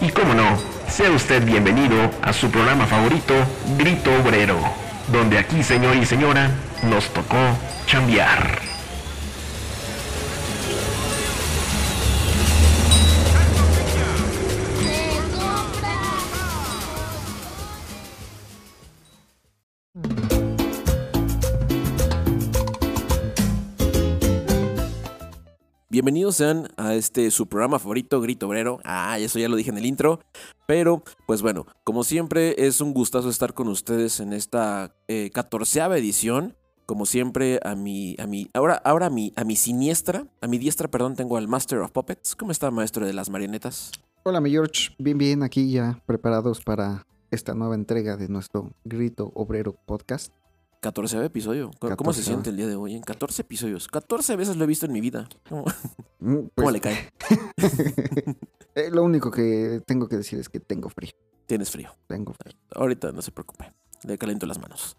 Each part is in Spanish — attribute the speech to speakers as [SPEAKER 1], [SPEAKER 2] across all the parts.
[SPEAKER 1] Y cómo no, sea usted bienvenido a su programa favorito, Grito Obrero, donde aquí, señor y señora, nos tocó chambear.
[SPEAKER 2] Bienvenidos sean a este su programa favorito, Grito Obrero. Ah, eso ya lo dije en el intro. Pero, pues bueno, como siempre, es un gustazo estar con ustedes en esta eh, catorceava edición. Como siempre, a mi, a mi, ahora, ahora a mi, a mi siniestra, a mi diestra, perdón, tengo al Master of Puppets. ¿Cómo está, maestro de las marionetas?
[SPEAKER 3] Hola, mi George. Bien, bien, aquí ya preparados para esta nueva entrega de nuestro Grito Obrero podcast.
[SPEAKER 2] 14 episodio. ¿Cómo, se
[SPEAKER 3] 14avo.
[SPEAKER 2] siente el día de hoy? En 14 episodios. 14 veces lo he visto en mi vida. ¿Cómo,
[SPEAKER 3] Mm,
[SPEAKER 2] cómo
[SPEAKER 3] pues,
[SPEAKER 2] le cae?
[SPEAKER 3] eh, lo único que tengo que decir es que tengo frío.
[SPEAKER 2] Tienes frío.
[SPEAKER 3] Tengo frío.
[SPEAKER 2] Ahorita no se preocupe. Le caliento las manos.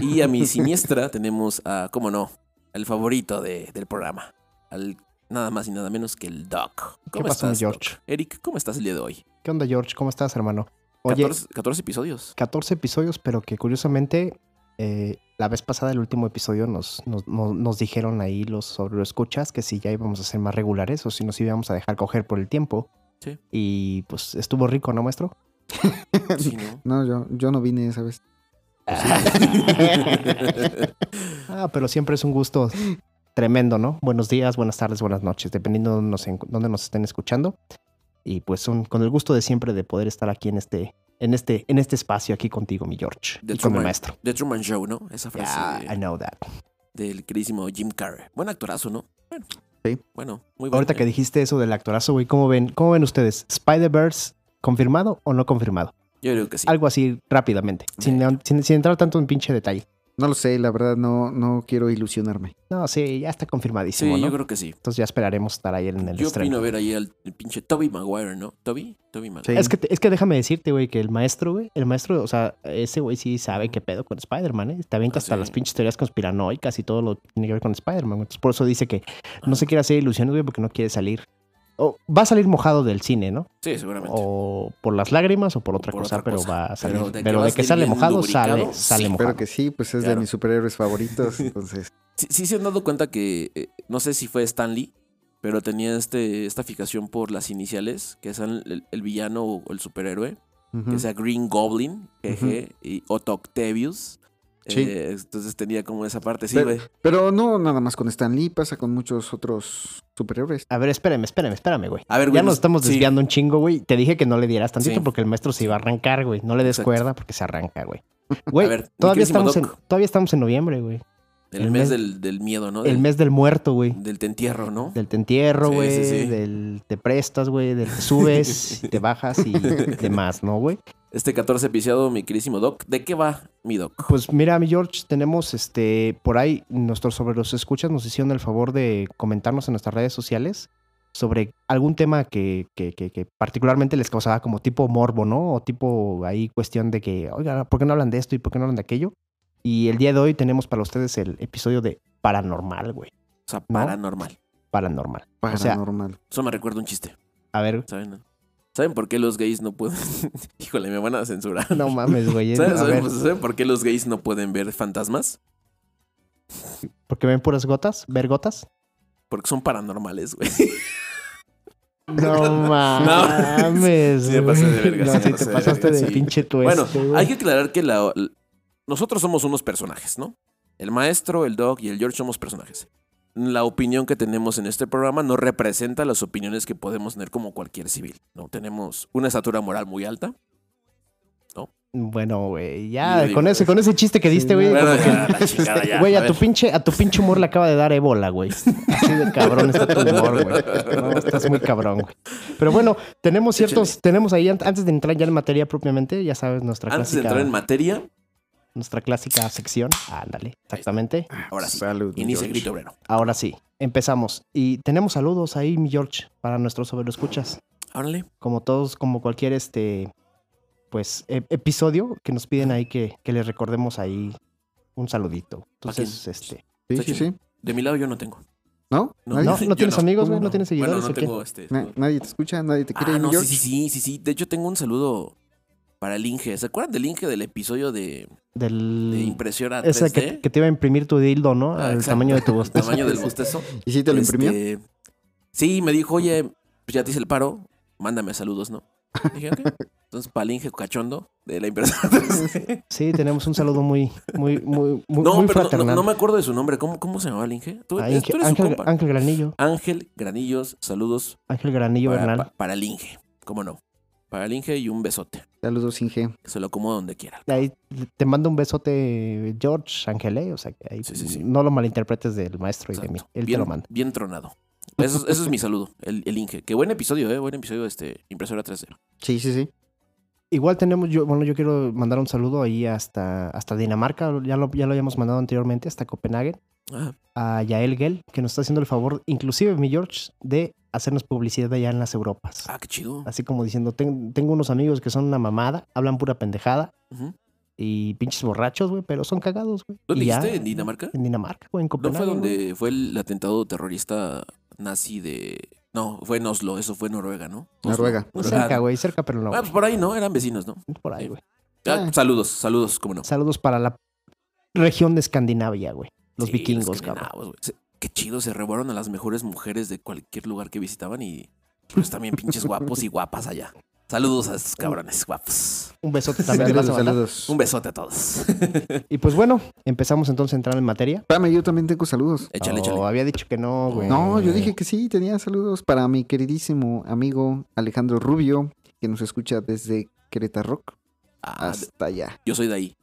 [SPEAKER 2] Y a mi siniestra tenemos a, cómo no, el favorito de- del programa. Al nada más y nada menos que el Doc.
[SPEAKER 4] ¿Qué
[SPEAKER 2] ¿Cómo
[SPEAKER 4] pasa, mi
[SPEAKER 2] estás,
[SPEAKER 4] George?
[SPEAKER 2] Doc? Eric, ¿cómo estás el día de hoy?
[SPEAKER 4] ¿Qué onda, George? ¿Cómo estás, hermano? Oye,
[SPEAKER 2] 14, 14 episodios.
[SPEAKER 4] 14 episodios, pero que curiosamente eh, la vez pasada, el último episodio, nos, nos, nos- nos dijeron ahí los sobre escuchas que si ya íbamos a ser más regulares o si nos íbamos a dejar coger por el tiempo.
[SPEAKER 2] Sí.
[SPEAKER 4] Y pues estuvo rico, ¿no, maestro?
[SPEAKER 2] Sí, ¿no?
[SPEAKER 3] No, yo, yo no vine esa vez.
[SPEAKER 4] Ah, pero siempre es un gusto tremendo, ¿no? Buenos días, buenas tardes, buenas noches, dependiendo de dónde nos, en- dónde nos estén escuchando. Y pues un- con el gusto de siempre de poder estar aquí en este, en este, en este espacio aquí contigo, mi George.
[SPEAKER 2] The
[SPEAKER 4] y con
[SPEAKER 2] Truman-
[SPEAKER 4] maestro.
[SPEAKER 2] The Truman Show, ¿no? Esa frase
[SPEAKER 4] Yeah, I know that.
[SPEAKER 2] del queridísimo Jim Carrey. Buen actorazo, ¿no? Bueno,
[SPEAKER 3] Sí.
[SPEAKER 2] bueno muy bueno.
[SPEAKER 4] Ahorita que dijiste eso del actorazo, güey, ¿cómo ven, ¿cómo ven ustedes? ¿Spider-Verse confirmado o no confirmado?
[SPEAKER 2] Yo creo que sí.
[SPEAKER 4] Algo así rápidamente, sin, sin- sin entrar tanto en pinche detalle.
[SPEAKER 3] No lo sé, la verdad no, no quiero ilusionarme.
[SPEAKER 4] No, sí, ya está
[SPEAKER 2] Sí,
[SPEAKER 4] confirmadísimo, ¿no?
[SPEAKER 2] yo creo que sí.
[SPEAKER 4] Entonces ya esperaremos estar ahí en el
[SPEAKER 2] Yo
[SPEAKER 4] estreno.
[SPEAKER 2] opino ver ahí al el pinche Toby Maguire, ¿no? ¿Toby? Toby Maguire.
[SPEAKER 3] Sí.
[SPEAKER 4] Es que, te- es que déjame decirte, güey, que el maestro, güey, el maestro, o sea, ese güey sí sabe qué pedo con Spider-Man, ¿eh? Avienta
[SPEAKER 2] Ah,
[SPEAKER 4] hasta
[SPEAKER 2] sí.
[SPEAKER 4] las pinches teorías conspiranoicas y todo lo que tiene que ver con Spider-Man. Entonces, por eso dice que no se quiere hacer ilusiones, güey, porque no quiere salir. O va a salir mojado del cine, ¿no?
[SPEAKER 2] Sí, seguramente.
[SPEAKER 4] O por las lágrimas o por otra
[SPEAKER 2] por
[SPEAKER 4] cosa,
[SPEAKER 2] otra
[SPEAKER 4] pero va a salir.
[SPEAKER 2] Pero de que
[SPEAKER 4] Pero de que sale mojado, sale, sale
[SPEAKER 2] sí.
[SPEAKER 4] mojado.
[SPEAKER 3] Espero que sí, pues es
[SPEAKER 2] Claro.
[SPEAKER 3] de mis superhéroes favoritos. Entonces,
[SPEAKER 2] Sí, sí se han dado cuenta que, eh, no sé si fue Stanley, pero tenía este, esta fijación por las iniciales, que sean el, el villano o el superhéroe, que sea Green Goblin, GG, y Otto Octavius.
[SPEAKER 3] Sí.
[SPEAKER 2] Eh, entonces tenía como esa parte, sí, güey.
[SPEAKER 3] Pero no nada más con Stan Lee, pasa con muchos otros superhéroes.
[SPEAKER 4] A ver, espérame, espérame, espérame, güey.
[SPEAKER 2] A ver,
[SPEAKER 4] Ya
[SPEAKER 2] güey,
[SPEAKER 4] nos estamos
[SPEAKER 2] sí.
[SPEAKER 4] desviando un chingo, güey. Te dije que no le dieras tantito
[SPEAKER 2] Sí.
[SPEAKER 4] porque el maestro se iba a arrancar, güey. No le des
[SPEAKER 2] Exacto.
[SPEAKER 4] cuerda porque se arranca, güey. Güey,
[SPEAKER 2] A ver, mi
[SPEAKER 4] todavía estamos, en, todavía estamos en noviembre, güey.
[SPEAKER 2] El,
[SPEAKER 4] el
[SPEAKER 2] mes,
[SPEAKER 4] mes-
[SPEAKER 2] del, del miedo, ¿no?
[SPEAKER 4] El
[SPEAKER 2] Del-
[SPEAKER 4] mes del muerto, güey.
[SPEAKER 2] Del te entierro, ¿no?
[SPEAKER 4] Del te entierro,
[SPEAKER 2] Sí,
[SPEAKER 4] güey.
[SPEAKER 2] sí, sí.
[SPEAKER 4] Del te prestas, güey. Del te subes, te bajas y demás, ¿no, güey?
[SPEAKER 2] Este 14 episodio, mi queridísimo Doc. ¿De qué va mi Doc?
[SPEAKER 4] Pues mira, mi George, tenemos este por ahí nuestros sobre los escuchas nos hicieron el favor de comentarnos en nuestras redes sociales sobre algún tema que, que, que- que particularmente les causaba como tipo morbo, ¿no? O tipo ahí cuestión de que, oiga, ¿por qué no hablan de esto y por qué no hablan de aquello? Y el día de hoy tenemos para ustedes el episodio de paranormal, güey.
[SPEAKER 2] O sea, paranormal.
[SPEAKER 4] Paranormal. O sea,
[SPEAKER 3] Paranormal.
[SPEAKER 2] Eso me recuerda un chiste,
[SPEAKER 4] a ver,
[SPEAKER 2] ¿saben? ¿Saben por qué los gays no pueden...? Híjole, me van a censurar.
[SPEAKER 4] no mames, güey.
[SPEAKER 2] ¿Saben, por qué los gays no pueden ver fantasmas?
[SPEAKER 4] ¿por qué ven puras gotas? ¿Ver gotas?
[SPEAKER 2] Porque son paranormales, güey.
[SPEAKER 4] No mames,
[SPEAKER 2] de verga,
[SPEAKER 4] No,
[SPEAKER 2] sí
[SPEAKER 4] sí te
[SPEAKER 2] de
[SPEAKER 4] pasaste de
[SPEAKER 2] sí.
[SPEAKER 4] pinche tueste,
[SPEAKER 2] Bueno,
[SPEAKER 4] güey.
[SPEAKER 2] hay que aclarar que la- nosotros somos unos personajes, ¿no? El maestro, el Doc y el George somos personajes. La opinión que tenemos en este programa no representa las opiniones que podemos tener como cualquier civil, ¿no? Tenemos una estatura moral muy alta.
[SPEAKER 4] Bueno, güey, ya
[SPEAKER 2] digo,
[SPEAKER 4] con ese,
[SPEAKER 2] es-
[SPEAKER 4] con ese chiste que diste, güey,
[SPEAKER 2] Bueno,
[SPEAKER 4] güey, a tu pinche, a tu pinche humor le acaba de dar ébola, güey. Así de cabrón está tu humor, güey. No, estás muy cabrón, güey. Pero bueno, tenemos ciertos,
[SPEAKER 2] Échale.
[SPEAKER 4] tenemos ahí, an- antes de entrar ya en materia propiamente, ya sabes, nuestra
[SPEAKER 2] Antes de
[SPEAKER 4] clásica,
[SPEAKER 2] entrar en materia,
[SPEAKER 4] nuestra clásica sección. Ándale, exactamente.
[SPEAKER 2] ahora sí,
[SPEAKER 3] Salud, mi
[SPEAKER 2] inicia grito obrero.
[SPEAKER 4] Ahora sí, empezamos. Y tenemos saludos ahí, mi George, para nuestros sobre escuchas.
[SPEAKER 2] Órale.
[SPEAKER 4] como todos, como cualquier este, pues, e- episodio que nos piden ahí que, que les recordemos ahí un saludito. Entonces, este,
[SPEAKER 3] Sí, sí, sí.
[SPEAKER 2] De mi lado yo no tengo.
[SPEAKER 3] ¿No?
[SPEAKER 2] No.
[SPEAKER 4] ¿No? ¿No tienes
[SPEAKER 2] no.
[SPEAKER 4] amigos, güey?
[SPEAKER 3] ¿Cómo
[SPEAKER 4] ¿No tienes
[SPEAKER 2] Bueno,
[SPEAKER 4] seguidores
[SPEAKER 2] no
[SPEAKER 4] o qué?
[SPEAKER 2] tengo este.
[SPEAKER 3] Na- nadie te escucha, nadie te quiere.
[SPEAKER 2] Ah, no, sí,
[SPEAKER 3] George?
[SPEAKER 2] sí, sí, sí, sí. De hecho, tengo un saludo para el Inge. ¿Se acuerdan del Inge del episodio de, de
[SPEAKER 4] Del...
[SPEAKER 2] impresora 3D?
[SPEAKER 4] Esa que, que te iba a imprimir tu dildo, ¿no?
[SPEAKER 2] Ah,
[SPEAKER 4] Al
[SPEAKER 2] exacto.
[SPEAKER 4] tamaño de tu
[SPEAKER 2] El
[SPEAKER 4] bostezo.
[SPEAKER 2] tamaño del bostezo.
[SPEAKER 3] ¿Y si te lo imprimió?
[SPEAKER 2] Este, Sí, me dijo, oye, pues ya te hice el paro, mándame saludos, ¿no? Dije, ok. Entonces, para el Inge cachondo de la impresora 3D.
[SPEAKER 4] Sí, tenemos un saludo muy, muy, muy, muy,
[SPEAKER 2] No,
[SPEAKER 4] muy
[SPEAKER 2] pero no- no,
[SPEAKER 4] fraternal.
[SPEAKER 2] no me acuerdo de su nombre. ¿Cómo, cómo se llamaba el Inge? ¿Tú,
[SPEAKER 4] Ah, Ángel,
[SPEAKER 2] tú eres su
[SPEAKER 4] Ángel-
[SPEAKER 2] compa.
[SPEAKER 4] Ángel Granillo.
[SPEAKER 2] Ángel Granillos, saludos
[SPEAKER 4] Ángel Granillo
[SPEAKER 2] para,
[SPEAKER 4] Bernal.
[SPEAKER 2] pa- para el Inge. ¿Cómo no? Para el Inge y un besote.
[SPEAKER 3] Saludos, Inge.
[SPEAKER 2] Que se lo como donde quiera.
[SPEAKER 4] Ahí te mando un besote, George Ángel, O sea, que ahí
[SPEAKER 2] Sí, sí, sí.
[SPEAKER 4] no lo malinterpretes del maestro y de mí. Él
[SPEAKER 2] bien,
[SPEAKER 4] te lo manda.
[SPEAKER 2] Bien tronado. Eso, es- eso es mi saludo, el, el Inge. Qué buen episodio, ¿eh? Buen episodio de este impresora 3D.
[SPEAKER 3] Sí, sí, sí.
[SPEAKER 4] Igual tenemos, yo, bueno, yo quiero mandar un saludo ahí hasta, hasta Dinamarca, ya lo, ya lo habíamos mandado anteriormente, hasta Copenhague, A Yael Gel, que nos está haciendo el favor, inclusive mi George, de hacernos publicidad allá en las Europas.
[SPEAKER 2] ah, qué chido.
[SPEAKER 4] Así como diciendo, "Ten- tengo unos amigos que son una mamada, hablan pura pendejada y pinches borrachos, güey, pero son cagados, güey.
[SPEAKER 2] ¿Dónde
[SPEAKER 4] Y ya-
[SPEAKER 2] dijiste? ¿En Dinamarca?
[SPEAKER 4] En Dinamarca, güey, en
[SPEAKER 2] ¿No
[SPEAKER 4] Copenhague.
[SPEAKER 2] fue
[SPEAKER 4] güey.
[SPEAKER 2] donde fue el atentado terrorista nazi de... No, fue en Oslo, eso fue en Noruega, ¿no? Oslo.
[SPEAKER 3] Noruega.
[SPEAKER 4] Muy cerca, güey, cerca, pero no.
[SPEAKER 2] Ah, pues por ahí, ¿no? Eran vecinos, ¿no?
[SPEAKER 4] por ahí, güey.
[SPEAKER 2] Ah,
[SPEAKER 3] Ah.
[SPEAKER 2] Saludos, saludos, cómo no.
[SPEAKER 4] Saludos para la región de Escandinavia, güey. Los
[SPEAKER 2] Sí,
[SPEAKER 4] vikingos, cabrón.
[SPEAKER 2] Qué chido, se robaron a las mejores mujeres de cualquier lugar que visitaban y pues también pinches guapos y guapas allá. Saludos a estos cabrones guapos.
[SPEAKER 4] Un besote también. ¿le vas a
[SPEAKER 3] Saludos, saludos.
[SPEAKER 2] Un besote a todos.
[SPEAKER 4] Y pues bueno, empezamos entonces a entrar en materia.
[SPEAKER 3] Espérame, yo también tengo saludos.
[SPEAKER 2] Échale,
[SPEAKER 4] Oh,
[SPEAKER 2] échale.
[SPEAKER 4] había dicho que no, güey.
[SPEAKER 3] No, yo dije que sí, tenía saludos para mi queridísimo amigo Alejandro Rubio, que nos escucha desde Querétaro
[SPEAKER 2] Ah,
[SPEAKER 3] hasta allá.
[SPEAKER 2] yo soy de ahí.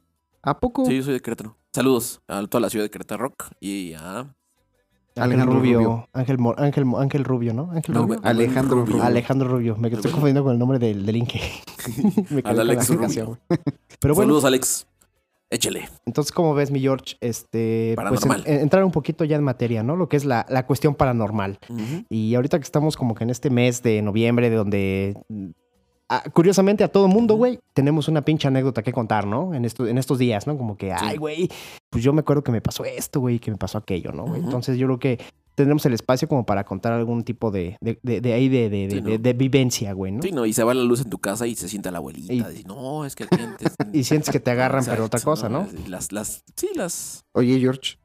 [SPEAKER 3] ¿A poco?
[SPEAKER 2] Sí, yo soy de Querétaro. Saludos a toda la ciudad de Querétaro Rock y a
[SPEAKER 4] Ángel
[SPEAKER 3] Alejandro
[SPEAKER 4] Rubio.
[SPEAKER 3] Rubio.
[SPEAKER 4] Ángel, Mo- Ángel, Ángel Rubio, ¿no? Ángel
[SPEAKER 2] No,
[SPEAKER 4] Rubio.
[SPEAKER 3] Alejandro
[SPEAKER 2] Rubio.
[SPEAKER 3] Rubio.
[SPEAKER 4] Alejandro Rubio. Me estoy confundiendo con el nombre del, del Inge. Me
[SPEAKER 2] Al
[SPEAKER 4] con la
[SPEAKER 2] Alex Rubio.
[SPEAKER 4] Pero bueno,
[SPEAKER 2] Saludos, Alex. Échale.
[SPEAKER 4] entonces, ¿cómo ves, mi George? Este, pues en-
[SPEAKER 2] Paranormal.
[SPEAKER 4] en- entrar un poquito ya en materia, ¿no? Lo que es la, la cuestión paranormal. Y ahorita que estamos como que en este mes de noviembre, de donde curiosamente a todo mundo, güey, tenemos una pinche anécdota que contar, ¿no? En, esto, en estos días, ¿no? Como que, ay, güey, pues yo me acuerdo que me pasó esto, güey, que me pasó aquello, ¿no? Entonces yo creo que tendremos el espacio como para contar algún tipo de, de, de, de ahí de, de,
[SPEAKER 2] Sí,
[SPEAKER 4] de-
[SPEAKER 2] ¿no?
[SPEAKER 4] de- de vivencia, güey, ¿no?
[SPEAKER 2] Sí, no, y se va la luz en tu casa y se sienta la abuelita.
[SPEAKER 4] Y-
[SPEAKER 2] dice, no, es que antes-
[SPEAKER 4] Y sientes que te agarran, pero otra cosa, ¿no?
[SPEAKER 2] Las, las, sí, las.
[SPEAKER 3] Oye, George,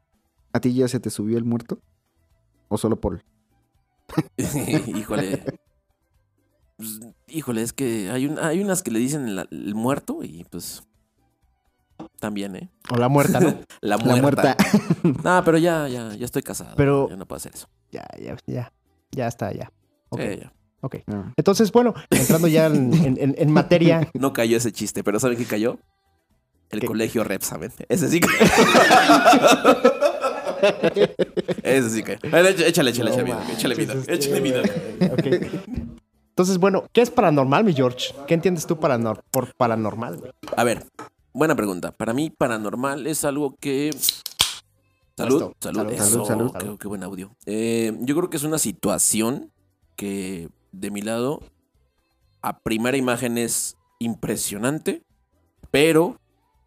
[SPEAKER 3] ¿a ti ya se te subió el muerto? ¿O solo Paul?
[SPEAKER 2] híjole. Pues, híjole, es que hay, un, hay unas que le dicen el, el muerto y pues. También, ¿eh?
[SPEAKER 4] O la muerta, ¿no?
[SPEAKER 2] La
[SPEAKER 3] La
[SPEAKER 2] muerta. No, pero ya, ya, ya estoy casado.
[SPEAKER 4] Pero-
[SPEAKER 2] Ya no puedo hacer eso.
[SPEAKER 4] ya, ya, ya. Ya está, ya. Ok,
[SPEAKER 2] Sí, ya.
[SPEAKER 4] ok.
[SPEAKER 3] Ah.
[SPEAKER 4] Entonces, bueno, entrando ya en, en- en- en materia,
[SPEAKER 2] No cayó ese chiste, pero ¿saben qué cayó? El
[SPEAKER 4] ¿Qué?
[SPEAKER 2] colegio Rep, ¿saben? Ese sí cayó. Ese sí cayó. Échale, échale, échale,
[SPEAKER 4] No
[SPEAKER 2] vida, échale vida,
[SPEAKER 4] este,
[SPEAKER 2] échale vida.
[SPEAKER 4] Ok. Entonces, bueno, ¿qué es paranormal, mi George? ¿Qué entiendes tú paranor- por paranormal, güey?
[SPEAKER 2] A ver, buena pregunta. Para mí, paranormal es algo que. Salud, salud,
[SPEAKER 4] Salud,
[SPEAKER 2] eso,
[SPEAKER 3] salud,
[SPEAKER 4] salud.
[SPEAKER 2] qué buen audio. Eh, yo creo que es una situación que, de mi lado, a primera imagen es impresionante, pero, o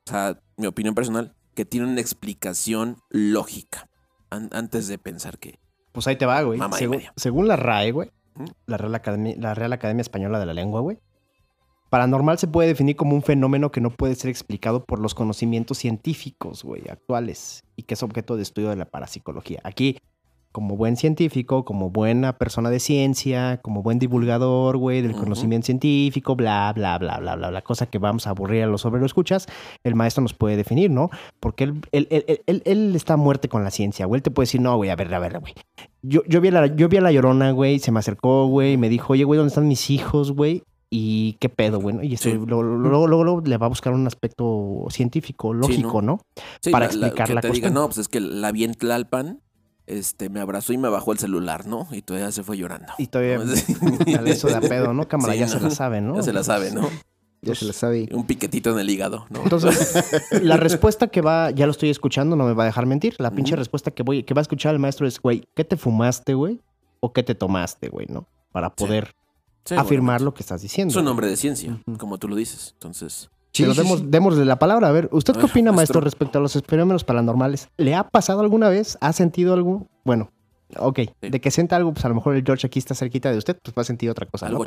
[SPEAKER 2] sea, mi opinión personal, que tiene una explicación lógica an- antes de pensar que.
[SPEAKER 4] Pues ahí te va, güey. Según, la RAE, güey. La Real, Academia, Española de la Lengua, güey, paranormal se puede definir como un fenómeno que no puede ser explicado por los conocimientos científicos, güey, actuales, y que es objeto de estudio de la parapsicología. Aquí, como buen científico, como buena persona de ciencia, como buen divulgador, güey, del conocimiento científico, bla, bla, bla, bla, bla, la cosa que vamos a aburrir a los escuchas, el maestro nos puede definir, ¿no? Porque él, él, él, él- él- está a muerte con la ciencia, güey. Él te puede decir, no, güey, a ver, a ver, güey. Yo, yo, vi a la, yo vi a la llorona, güey, se me acercó, güey, y me dijo, oye, güey, ¿dónde están mis hijos, güey? Y qué pedo, güey. ¿no? Y
[SPEAKER 2] Sí.
[SPEAKER 4] luego, luego, luego- le va a buscar un aspecto científico, lógico, ¿no?
[SPEAKER 2] Sí,
[SPEAKER 4] Para
[SPEAKER 2] la- la-
[SPEAKER 4] explicar
[SPEAKER 2] que
[SPEAKER 4] la
[SPEAKER 2] diga,
[SPEAKER 4] cuestión.
[SPEAKER 2] no, pues es que la vi en Tlalpan, este, me abrazó y me bajó el celular, ¿no? Y todavía se fue llorando.
[SPEAKER 4] Y todavía
[SPEAKER 2] ¿no?
[SPEAKER 4] Al eso de a pedo, ¿no? Cámara,
[SPEAKER 2] Sí,
[SPEAKER 4] ya
[SPEAKER 2] no.
[SPEAKER 4] se la sabe, ¿no?
[SPEAKER 2] Ya se la sabe, ¿no?
[SPEAKER 3] Ya se la sabe.
[SPEAKER 2] Un piquetito en el hígado, ¿no?
[SPEAKER 4] Entonces, la respuesta que va, ya lo estoy escuchando, no me va a dejar mentir. La pinche respuesta que voy, que va a escuchar el maestro es, güey, ¿qué te fumaste, güey? ¿O qué te tomaste, güey, no? Para poder
[SPEAKER 2] Sí,
[SPEAKER 4] afirmar
[SPEAKER 2] bueno,
[SPEAKER 4] lo que estás diciendo.
[SPEAKER 2] Es un
[SPEAKER 4] güey.
[SPEAKER 2] hombre de ciencia, como tú lo dices. Entonces,
[SPEAKER 3] Sí,
[SPEAKER 4] Pero
[SPEAKER 3] sí,
[SPEAKER 4] demos,
[SPEAKER 3] sí.
[SPEAKER 4] démosle la palabra. A ver, ¿usted
[SPEAKER 2] A
[SPEAKER 4] qué
[SPEAKER 2] ver,
[SPEAKER 4] opina, maestro,
[SPEAKER 2] maestro.
[SPEAKER 4] respecto a los fenómenos paranormales? ¿Le ha pasado alguna vez? ¿Ha sentido algo? Bueno, Ok,
[SPEAKER 2] Sí.
[SPEAKER 4] de que sienta algo, pues a lo mejor el George aquí está cerquita de usted, pues va a sentir otra cosa. ¿no?
[SPEAKER 2] Algo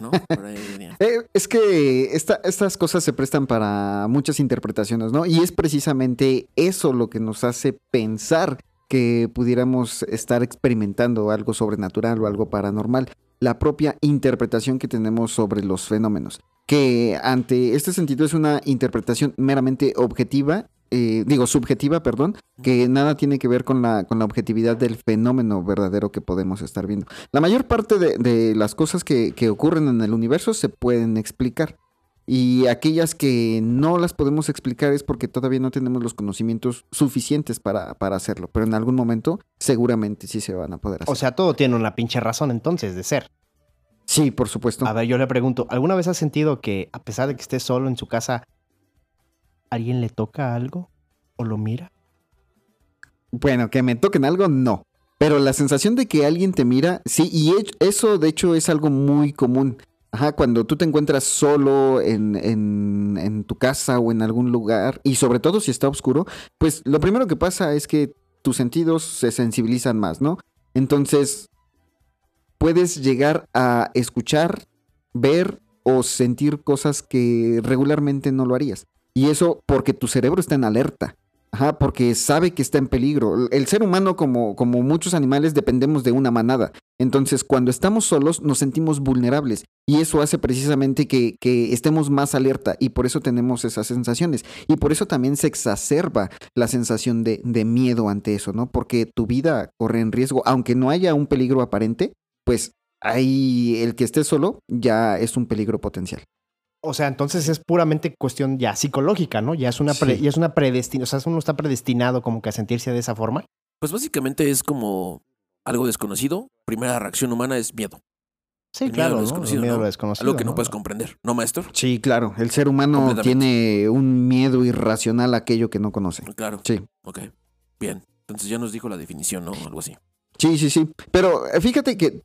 [SPEAKER 2] ¿no? Por ahí venía.
[SPEAKER 3] Eh, es que esta- estas cosas se prestan para muchas interpretaciones, ¿no? Y es precisamente eso lo que nos hace pensar que pudiéramos estar experimentando algo sobrenatural o algo paranormal. La propia interpretación que tenemos sobre los fenómenos. Que ante este sentido es una interpretación meramente objetiva, eh, digo subjetiva, perdón, que nada tiene que ver con la, con la objetividad del fenómeno verdadero que podemos estar viendo. La mayor parte de, de las cosas que, que ocurren en el universo se pueden explicar. Y aquellas que no las podemos explicar es porque todavía no tenemos los conocimientos suficientes para, para hacerlo. Pero en algún momento seguramente sí se van a poder hacer.
[SPEAKER 4] O sea, todo tiene una pinche razón entonces de ser.
[SPEAKER 3] Sí, por supuesto.
[SPEAKER 4] A ver, yo le pregunto, ¿alguna vez has sentido que a pesar de que esté solo en su casa, alguien le toca algo o lo mira?
[SPEAKER 3] Bueno, que me toquen algo, no. Pero la sensación de que alguien te mira, sí, y eso de hecho es algo muy común. Ajá, cuando tú te encuentras solo en, en, en tu casa o en algún lugar, y sobre todo si está oscuro, pues lo primero que pasa es que tus sentidos se sensibilizan más, ¿no? Entonces, puedes llegar a escuchar, ver o sentir cosas que regularmente no lo harías. Y eso porque tu cerebro está en alerta. Porque sabe que está en peligro. El ser humano, como, como muchos animales, dependemos de una manada. Entonces, cuando estamos solos, nos sentimos vulnerables. Y eso hace precisamente que, que estemos más alerta. Y por eso tenemos esas sensaciones. Y por eso también se exacerba la sensación de, de miedo ante eso, ¿no? Porque tu vida corre en riesgo. Aunque no haya un peligro aparente, pues ahí el que esté solo ya es un peligro potencial.
[SPEAKER 4] O sea, entonces es puramente cuestión ya psicológica, ¿no? Ya es una, pre-
[SPEAKER 3] Sí.
[SPEAKER 4] ya es una predestinación, o sea, uno está predestinado como que a sentirse de esa forma.
[SPEAKER 2] Pues básicamente es como algo desconocido. Primera reacción humana es miedo.
[SPEAKER 4] Sí,
[SPEAKER 2] El miedo a
[SPEAKER 4] claro,
[SPEAKER 2] lo
[SPEAKER 4] ¿no?
[SPEAKER 2] desconocido,
[SPEAKER 4] El miedo a
[SPEAKER 2] ¿no?
[SPEAKER 4] lo desconocido.
[SPEAKER 2] Algo que no
[SPEAKER 4] ¿no?
[SPEAKER 2] puedes comprender. ¿No, maestro?
[SPEAKER 3] Sí, claro. El ser humano tiene un miedo irracional a aquello que no conoce.
[SPEAKER 2] Claro.
[SPEAKER 3] Sí.
[SPEAKER 2] Ok. Bien. Entonces ya nos dijo la definición, ¿no? Algo así.
[SPEAKER 3] Sí, sí, sí. Pero eh, fíjate que eh,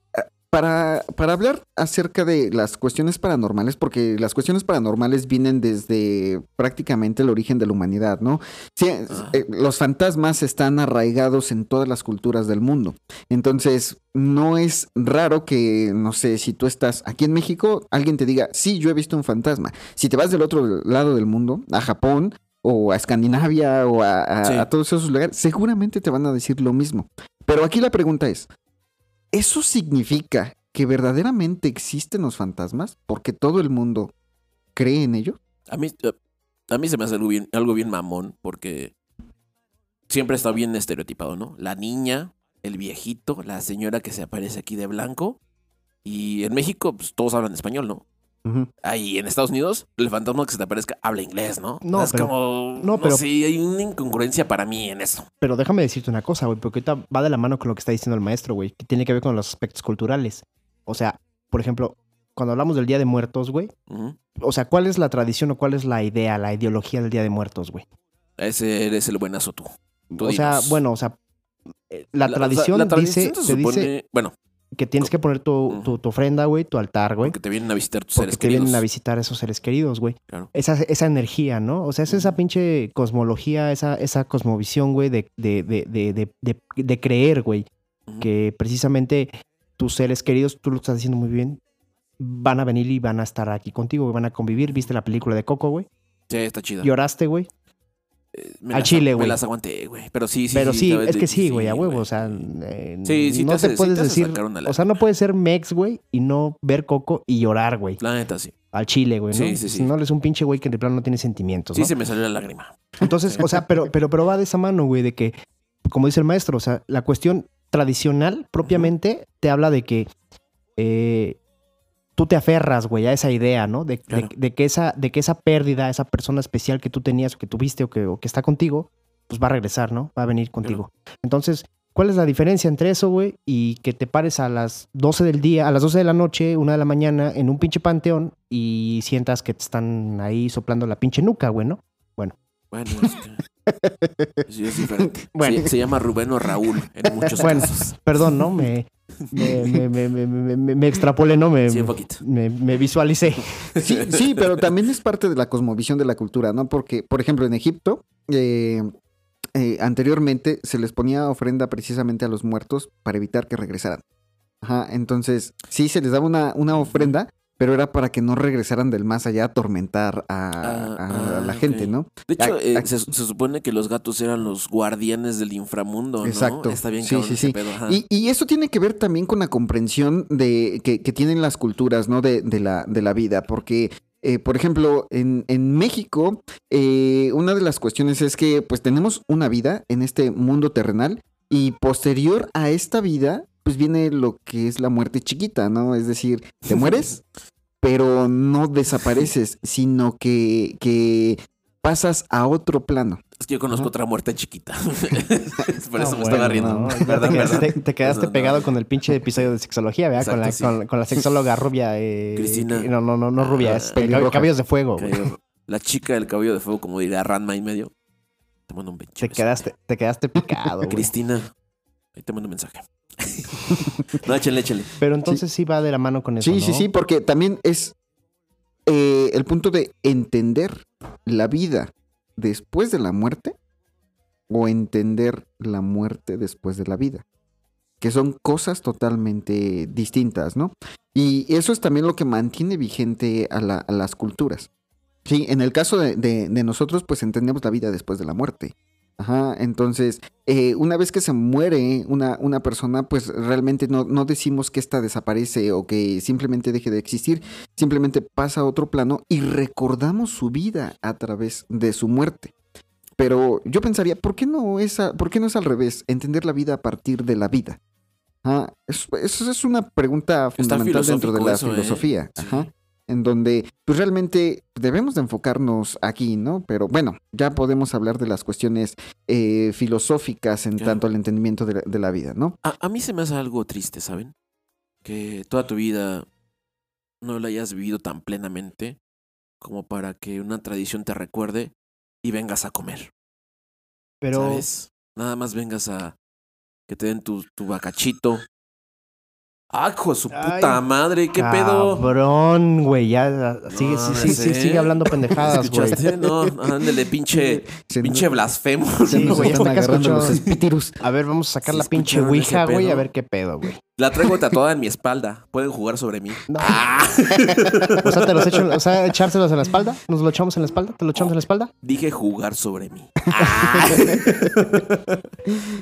[SPEAKER 3] para, para hablar acerca de las cuestiones paranormales, porque las cuestiones paranormales vienen desde prácticamente el origen de la humanidad, ¿no? Sí, eh,
[SPEAKER 2] Ah.
[SPEAKER 3] eh, los fantasmas están arraigados en todas las culturas del mundo. Entonces, no es raro que, no sé, si tú estás aquí en México, alguien te diga, sí, yo he visto un fantasma. Si te vas del otro lado del mundo, a Japón, o a Escandinavia, o a, a-
[SPEAKER 2] Sí.
[SPEAKER 3] a todos esos lugares, seguramente te van a decir lo mismo. Pero aquí la pregunta es, ¿eso significa que verdaderamente existen los fantasmas? Porque todo el mundo cree en ellos.
[SPEAKER 2] A mí, eh, a mí se me hace algo bien, mamón porque siempre está bien estereotipado, ¿no? La niña, el viejito, la señora que se aparece aquí de blanco. Y en México, pues todos hablan español, ¿no? Ahí en Estados Unidos, el fantasma que se te aparezca habla inglés, ¿no?
[SPEAKER 4] No,
[SPEAKER 2] es
[SPEAKER 4] pero-
[SPEAKER 2] como.
[SPEAKER 4] no, pero-.
[SPEAKER 2] Sí, hay una incongruencia para mí en eso.
[SPEAKER 4] Pero déjame decirte una cosa, güey, porque ahorita va de la mano con lo que está diciendo el maestro, güey, que tiene que ver con los aspectos culturales. O sea, por ejemplo, cuando hablamos del Día de Muertos, güey, o sea, ¿cuál es la tradición o cuál es la idea, la ideología del Día de Muertos, güey?
[SPEAKER 2] Ese eres el buenazo tú. Tú
[SPEAKER 4] O sea, bueno, o sea, eh, la,
[SPEAKER 2] o sea,
[SPEAKER 4] tradición,
[SPEAKER 2] la tradición se supone.
[SPEAKER 4] dice
[SPEAKER 2] Bueno,
[SPEAKER 4] que tienes que poner tu, tu- tu ofrenda, güey, tu altar, güey,
[SPEAKER 2] porque te vienen a visitar tus seres
[SPEAKER 4] te
[SPEAKER 2] queridos.
[SPEAKER 4] vienen a visitar a esos seres queridos, güey.
[SPEAKER 2] Claro.
[SPEAKER 4] Esa, esa energía, ¿no? O sea, es esa pinche cosmología, esa, esa cosmovisión, güey, de, de, de, de, de, de- de creer, güey, que precisamente tus seres queridos, tú lo estás diciendo muy bien, van a venir y van a estar aquí contigo, güey, van a convivir. ¿Viste la película de Coco, güey?
[SPEAKER 2] Sí, está chida.
[SPEAKER 4] Lloraste, güey.
[SPEAKER 2] Me
[SPEAKER 4] al
[SPEAKER 2] las-
[SPEAKER 4] chile,
[SPEAKER 2] Me
[SPEAKER 4] güey.
[SPEAKER 2] las aguanté, güey. Pero sí, sí.
[SPEAKER 4] Pero sí, es
[SPEAKER 2] de-
[SPEAKER 4] que sí, güey, a huevo. O sea, eh,
[SPEAKER 2] Sí, sí
[SPEAKER 4] no
[SPEAKER 2] te
[SPEAKER 4] te,
[SPEAKER 2] hace-
[SPEAKER 4] puedes decir. O sea, no puedes ser mex, güey, y no ver Coco y llorar, güey.
[SPEAKER 2] La neta, sí.
[SPEAKER 4] Al chile, güey, ¿no?
[SPEAKER 2] Sí, sí,
[SPEAKER 4] no eres un pinche güey que de plano no tiene sentimientos,
[SPEAKER 2] Sí,
[SPEAKER 4] ¿no?
[SPEAKER 2] se me salió la lágrima.
[SPEAKER 4] Entonces, o sea, pero, pero, pero va de esa mano, güey, de que, como dice el maestro, o sea, la cuestión tradicional propiamente te habla de que eh, tú te aferras, güey, a esa idea, ¿no? De, de-
[SPEAKER 2] Claro.
[SPEAKER 4] de que esa, de que esa pérdida, esa persona especial que tú tenías o que tuviste o que, o que está contigo, pues va a regresar, ¿no? Va a venir contigo. Entonces, ¿cuál es la diferencia entre eso, güey? Y que te pares a las 12 del día, a las 12 de la noche, una de la mañana, en un pinche panteón y sientas que te están ahí soplando la pinche nuca, güey, ¿no?
[SPEAKER 2] Bueno, es que- sí, es diferente.
[SPEAKER 4] Bueno.
[SPEAKER 2] Se, se llama Rubén o Raúl en muchos
[SPEAKER 4] Bueno.
[SPEAKER 2] casos.
[SPEAKER 4] Perdón, ¿no? Me, me, me, me, me, me- me- me extrapolé, ¿no? Me,
[SPEAKER 2] Sí, un poquito.
[SPEAKER 4] me, me visualicé.
[SPEAKER 3] Sí, sí, pero también es parte de la cosmovisión de la cultura, ¿no? Porque, por ejemplo, en Egipto, eh, eh, anteriormente se les ponía ofrenda precisamente a los muertos para evitar que regresaran. Ajá, entonces sí se les daba una, una ofrenda, pero era para que no regresaran del más allá a atormentar a,
[SPEAKER 2] Ah,
[SPEAKER 3] a
[SPEAKER 2] ah,
[SPEAKER 3] la gente. ¿no?
[SPEAKER 2] De hecho, eh, se, se supone que los gatos eran los guardianes del inframundo, ¿no?
[SPEAKER 3] Exacto.
[SPEAKER 2] Está bien
[SPEAKER 3] Sí, sí, sí.
[SPEAKER 2] pedo.
[SPEAKER 3] Y, y eso tiene que ver también con la comprensión de, que, que tienen las culturas, ¿no? De, de la, de la vida, porque, eh, por ejemplo, en, en México, eh, una de las cuestiones es que, pues, tenemos una vida en este mundo terrenal y posterior a esta vida, pues, viene lo que es la muerte chiquita, ¿no? Es decir, te mueres, pero no desapareces, sino que, que pasas a otro plano.
[SPEAKER 2] Es que yo conozco
[SPEAKER 3] Ajá.
[SPEAKER 2] otra muerte chiquita. Por
[SPEAKER 4] Ah,
[SPEAKER 2] eso me
[SPEAKER 4] bueno,
[SPEAKER 2] estaba riendo.
[SPEAKER 3] no.
[SPEAKER 4] Ya
[SPEAKER 2] Perdón,
[SPEAKER 4] te quedaste,
[SPEAKER 2] perdón.
[SPEAKER 4] te quedaste
[SPEAKER 2] No, no,
[SPEAKER 4] pegado
[SPEAKER 2] no.
[SPEAKER 4] con el pinche episodio de sexología, ¿verdad? Con la,
[SPEAKER 2] sí.
[SPEAKER 4] con, con la sexóloga rubia. eh,
[SPEAKER 2] Cristina.
[SPEAKER 4] que- No, no, no, no rubia,
[SPEAKER 2] Ah,
[SPEAKER 4] es
[SPEAKER 3] pelirroja.
[SPEAKER 4] cabellos de fuego.
[SPEAKER 2] Cabello- La chica del cabello de fuego, como diría Ranma y medio. Te mando un pinche
[SPEAKER 4] Te quedaste, te quedaste picado.
[SPEAKER 2] Cristina. Ahí te mando un mensaje. No, échenle, échenle.
[SPEAKER 4] Pero entonces sí. va de la mano con eso.
[SPEAKER 3] Sí, sí,
[SPEAKER 4] ¿no?
[SPEAKER 3] sí, porque también es eh, el punto de entender la vida después de la muerte o entender la muerte después de la vida, que son cosas totalmente distintas, ¿no? Y eso es también lo que mantiene vigente a, la- a las culturas. Sí, en el caso de, de- de nosotros, pues entendemos la vida después de la muerte. Ajá, entonces, eh, una vez que se muere una, una persona, pues realmente no, no decimos que ésta desaparece o que simplemente deje de existir, simplemente pasa a otro plano y recordamos su vida a través de su muerte. Pero yo pensaría, ¿por qué no es, a- por qué no es al revés? Entender la vida a partir de la vida. Ah, es- eso es una pregunta fundamental dentro de la
[SPEAKER 2] eso, ¿eh?
[SPEAKER 3] filosofía. Ajá en donde pues realmente debemos de enfocarnos aquí, ¿no? Pero bueno, ya podemos hablar de las cuestiones eh, filosóficas en
[SPEAKER 2] Claro.
[SPEAKER 3] tanto al entendimiento de la, de la vida, ¿no?
[SPEAKER 2] A, a mí se me hace algo triste, ¿saben? Que toda tu vida no la hayas vivido tan plenamente como para que una tradición te recuerde y vengas a comer.
[SPEAKER 4] Pero
[SPEAKER 2] ¿Sabes? Nada más vengas a que te den tu, tu bacachito. ¡Ah, hijo de su puta
[SPEAKER 4] Ay,
[SPEAKER 2] madre! ¿Qué pedo?
[SPEAKER 4] Cabrón, güey, ya sigue,
[SPEAKER 2] No,
[SPEAKER 4] sí, sigue hablando pendejadas, güey.
[SPEAKER 2] ¿Escuchaste? No, ándale, pinche,
[SPEAKER 3] Se
[SPEAKER 2] pinche blasfemo.
[SPEAKER 4] Sí, güey,
[SPEAKER 3] los espíritus.
[SPEAKER 4] A ver, vamos a sacar la pinche ouija, güey, a ver qué pedo, güey.
[SPEAKER 2] La traigo tatuada en mi espalda. Pueden jugar sobre mí.
[SPEAKER 4] No.
[SPEAKER 2] Ah.
[SPEAKER 4] O sea, te los echo, o sea, echárselos en la espalda. ¿Nos lo echamos en la espalda? ¿Te lo echamos en la espalda?
[SPEAKER 2] Dije jugar sobre mí. Ah.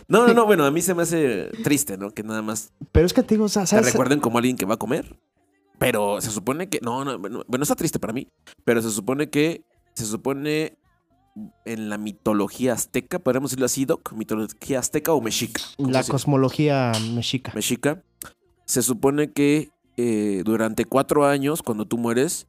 [SPEAKER 2] No, no, no. Bueno, a mí se me hace triste, ¿no? Que nada más
[SPEAKER 4] Pero es que te digo, o sea,
[SPEAKER 2] te
[SPEAKER 4] ¿sabes?
[SPEAKER 2] recuerden como alguien que va a comer. Pero se supone que. No, no. Bueno, está triste para mí. Pero se supone que. Se supone. En la mitología azteca, podríamos decirlo así, Doc. Mitología azteca o mexica. ¿Cómo
[SPEAKER 4] La cosmología mexica.
[SPEAKER 2] mexica. Se supone que eh, durante cuatro años, cuando tú mueres,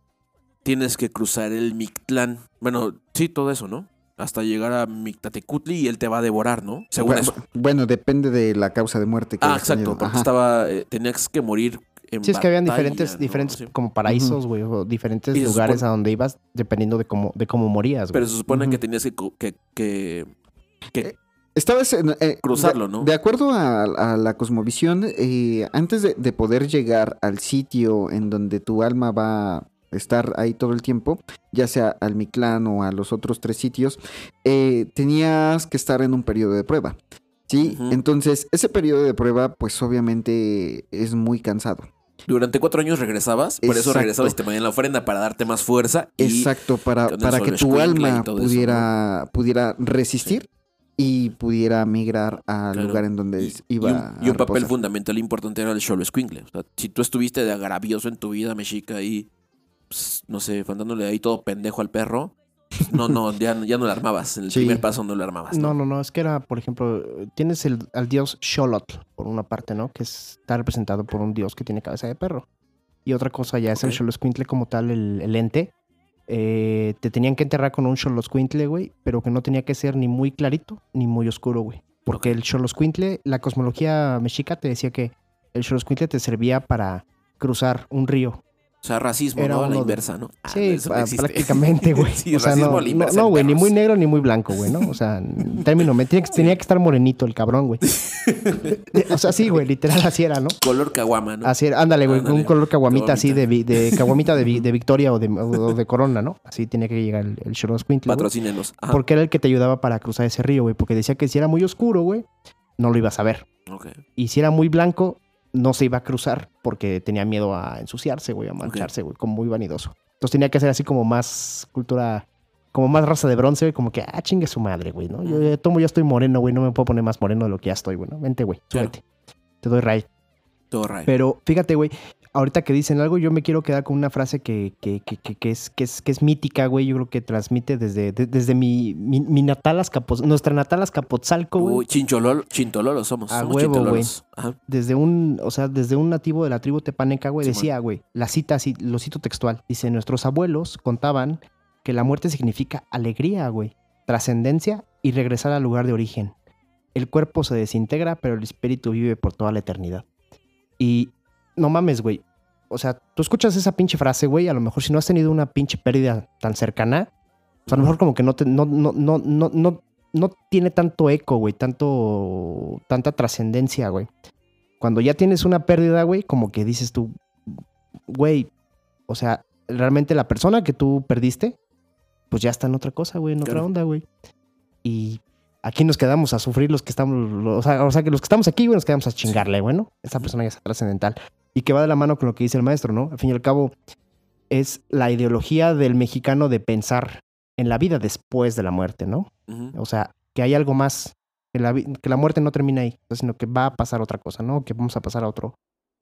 [SPEAKER 2] tienes que cruzar el Mictlán. Bueno, sí, todo eso, ¿no? Hasta llegar a Mictatecutli y él te va a devorar, ¿no? Según
[SPEAKER 3] bueno,
[SPEAKER 2] eso.
[SPEAKER 3] bueno, depende de la causa de muerte que
[SPEAKER 2] Ah,
[SPEAKER 3] hayas
[SPEAKER 2] exacto,
[SPEAKER 3] tenido.
[SPEAKER 2] porque
[SPEAKER 3] Ajá.
[SPEAKER 2] estaba, eh, tenías que morir en
[SPEAKER 4] Sí, es que habían
[SPEAKER 2] batalla,
[SPEAKER 4] diferentes,
[SPEAKER 2] ¿no?
[SPEAKER 4] diferentes
[SPEAKER 2] Sí.
[SPEAKER 4] como paraísos, güey, o diferentes lugares
[SPEAKER 2] supone-
[SPEAKER 4] a donde ibas dependiendo de cómo, de cómo morías, güey.
[SPEAKER 2] Pero se supone que tenías que, que, que, que-
[SPEAKER 3] Estabas en, eh,
[SPEAKER 2] Cruzarlo,
[SPEAKER 3] de-
[SPEAKER 2] ¿no?
[SPEAKER 3] De acuerdo a, a la cosmovisión, eh, antes de, de poder llegar al sitio en donde tu alma va a estar ahí todo el tiempo, ya sea al Mictlán o a los otros tres sitios, eh, tenías que estar en un periodo de prueba. Sí, entonces ese periodo de prueba, pues obviamente es muy cansado.
[SPEAKER 2] Durante cuatro años regresabas, por eso regresabas y te ponían la ofrenda para darte más fuerza. Y
[SPEAKER 3] Exacto, para, para que tu alma
[SPEAKER 2] eso,
[SPEAKER 3] pudiera, pudiera resistir y pudiera migrar al
[SPEAKER 2] Claro.
[SPEAKER 3] lugar en donde
[SPEAKER 2] Y,
[SPEAKER 3] iba
[SPEAKER 2] y un, y un papel fundamental importante era el Xolo Escuincle. O sea, si tú estuviste de agravioso en tu vida mexica y, pues, no sé, fandándole ahí todo pendejo al perro, no, no, ya, ya no lo armabas. En el
[SPEAKER 3] Sí.
[SPEAKER 2] primer paso no lo armabas.
[SPEAKER 4] No,
[SPEAKER 2] No,
[SPEAKER 4] no, no, es que era, por ejemplo, tienes el, al dios Xolotl, por una parte, ¿no? Que es- está representado por un dios que tiene cabeza de perro. Y otra cosa ya es el. Xoloscuintle como tal, el, el ente. Eh, te tenían que enterrar con un Xoloscuintle, güey, pero que no tenía que ser ni muy clarito ni muy oscuro, güey. Porque el Xoloscuintle, la cosmología mexica te decía que el Xoloscuintle te servía para cruzar un río.
[SPEAKER 2] Sea, racismo,
[SPEAKER 4] Era
[SPEAKER 2] ¿no? A la inversa, ¿no? Ah,
[SPEAKER 4] Sí,
[SPEAKER 2] no
[SPEAKER 4] prácticamente, güey.
[SPEAKER 2] Sí,
[SPEAKER 4] o sea,
[SPEAKER 2] racismo
[SPEAKER 4] no,
[SPEAKER 2] a la
[SPEAKER 4] no,
[SPEAKER 2] inversa
[SPEAKER 4] no,
[SPEAKER 2] en
[SPEAKER 4] güey, ni muy negro ni muy blanco, güey, ¿no? O sea, en término, me tiene que, tenía que estar morenito el cabrón, güey. o sea, sí, güey, literal así era, ¿no?
[SPEAKER 2] Color caguama, ¿no?
[SPEAKER 4] Así era, ándale, güey, un color caguamita así de,
[SPEAKER 2] Caguamita.
[SPEAKER 4] de caguamita de, vi- de Victoria o de, o de Corona, ¿no? Así tenía que llegar el, el güey.
[SPEAKER 2] Patrocínenos. Ajá.
[SPEAKER 4] Porque era el que te ayudaba para cruzar ese río, güey. Porque decía que si era muy oscuro, güey, no lo ibas a ver.
[SPEAKER 2] Ok.
[SPEAKER 4] Y si era muy blanco, no se iba a cruzar porque tenía miedo a ensuciarse, güey, a mancharse, güey, como muy vanidoso. Entonces tenía que ser así como más cultura, como más raza de bronce, güey, como que, ah, chingue su madre, güey, ¿no? Yo ya tomo, ya estoy moreno, güey, no me puedo poner más moreno de lo que ya estoy, güey, ¿no? Vente, güey,
[SPEAKER 2] Claro.
[SPEAKER 4] súbete. Te doy ray.
[SPEAKER 2] Todo right.
[SPEAKER 4] Pero fíjate, güey, ahorita que dicen algo, yo me quiero quedar con una frase que, que, que, que, que es, que, es, que es mítica, güey. Yo creo que transmite desde, de- desde mi, mi, mi natal Azcapoz- nuestra natal Azcapotzalco, güey.
[SPEAKER 2] Uy, chinchololo, chintololo somos.
[SPEAKER 4] A
[SPEAKER 2] somos
[SPEAKER 4] huevo.
[SPEAKER 2] Ajá.
[SPEAKER 4] desde un, o sea, desde un nativo de la tribu tepaneca, güey, decía, güey, la cita así, lo cito textual, dice, nuestros abuelos contaban que la muerte significa alegría, güey, trascendencia y regresar al lugar de origen. El cuerpo se desintegra, pero el espíritu vive por toda la eternidad. Y no mames, güey. O sea, tú escuchas esa pinche frase, güey, a lo mejor si no has tenido una pinche pérdida tan cercana, o sea, a lo mejor como que no te, no, no, no, no, no, no tiene tanto eco, güey, tanto, tanta trascendencia, güey. Cuando ya tienes una pérdida, güey, como que dices tú, güey, o sea, realmente la persona que tú perdiste, pues ya está en otra cosa, güey, en otra
[SPEAKER 2] Claro.
[SPEAKER 4] onda, güey. Y aquí nos quedamos a sufrir los que estamos, o sea, o sea, que los que estamos aquí, güey, nos quedamos a chingarle, güey, ¿no? Esa persona ya es trascendental. Y que va de la mano con lo que dice el maestro, ¿no? Al fin y al cabo, es la ideología del mexicano de pensar en la vida después de la muerte, ¿no? O sea, que hay algo más, que la, que la muerte no termina ahí, sino que va a pasar otra cosa, ¿no? Que vamos a pasar a otro,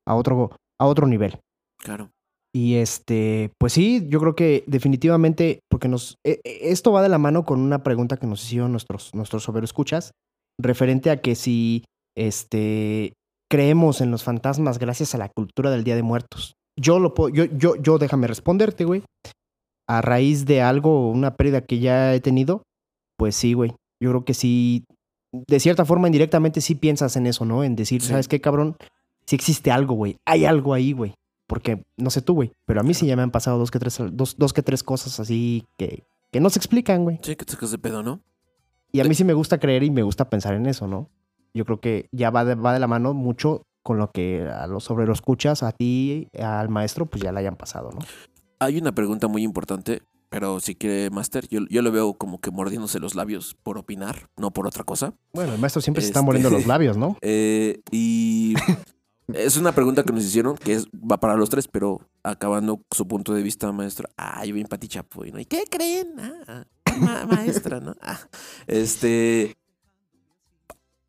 [SPEAKER 4] a otro, a otro nivel.
[SPEAKER 2] Claro.
[SPEAKER 4] Y este, pues sí, yo creo que definitivamente, porque nos, e- e- esto va de la mano con una pregunta que nos hicieron nuestros, nuestros escuchas, referente a que si, este, creemos en los fantasmas gracias a la cultura del Día de Muertos. Yo lo puedo, yo, yo, yo déjame responderte, güey. A raíz de algo, una pérdida que ya he tenido, pues sí, güey. Yo creo que sí, de cierta forma, indirectamente sí piensas en eso, ¿no? En decir,
[SPEAKER 2] Sí.
[SPEAKER 4] ¿sabes qué, cabrón? Sí existe algo, güey. Hay algo ahí, güey. Porque, no sé tú, güey, pero a mí sí ya me han pasado dos que tres, dos, dos que tres cosas así que, que no se explican, güey.
[SPEAKER 2] Sí, que te sacas de pedo, ¿no?
[SPEAKER 4] Y a mí sí me gusta creer y me gusta pensar en eso, ¿no? Yo creo que ya va de, va de la mano mucho con lo que a los sobre los escuchas, a ti, al maestro, pues ya le hayan pasado, ¿no?
[SPEAKER 2] Hay una pregunta muy importante, pero si quiere, Master, yo, yo lo veo como que mordiéndose los labios por opinar, no por otra cosa.
[SPEAKER 4] Bueno, el maestro siempre se está
[SPEAKER 2] Este-
[SPEAKER 4] muriendo los labios, ¿no?
[SPEAKER 2] Eh, y es una pregunta que nos hicieron, que es, va para los tres, pero acabando su punto de vista, maestro. Ay, bien Pati Chapoy, ¿no? ¿Y qué creen? Ah, ma- maestra, ¿no? Ah, este.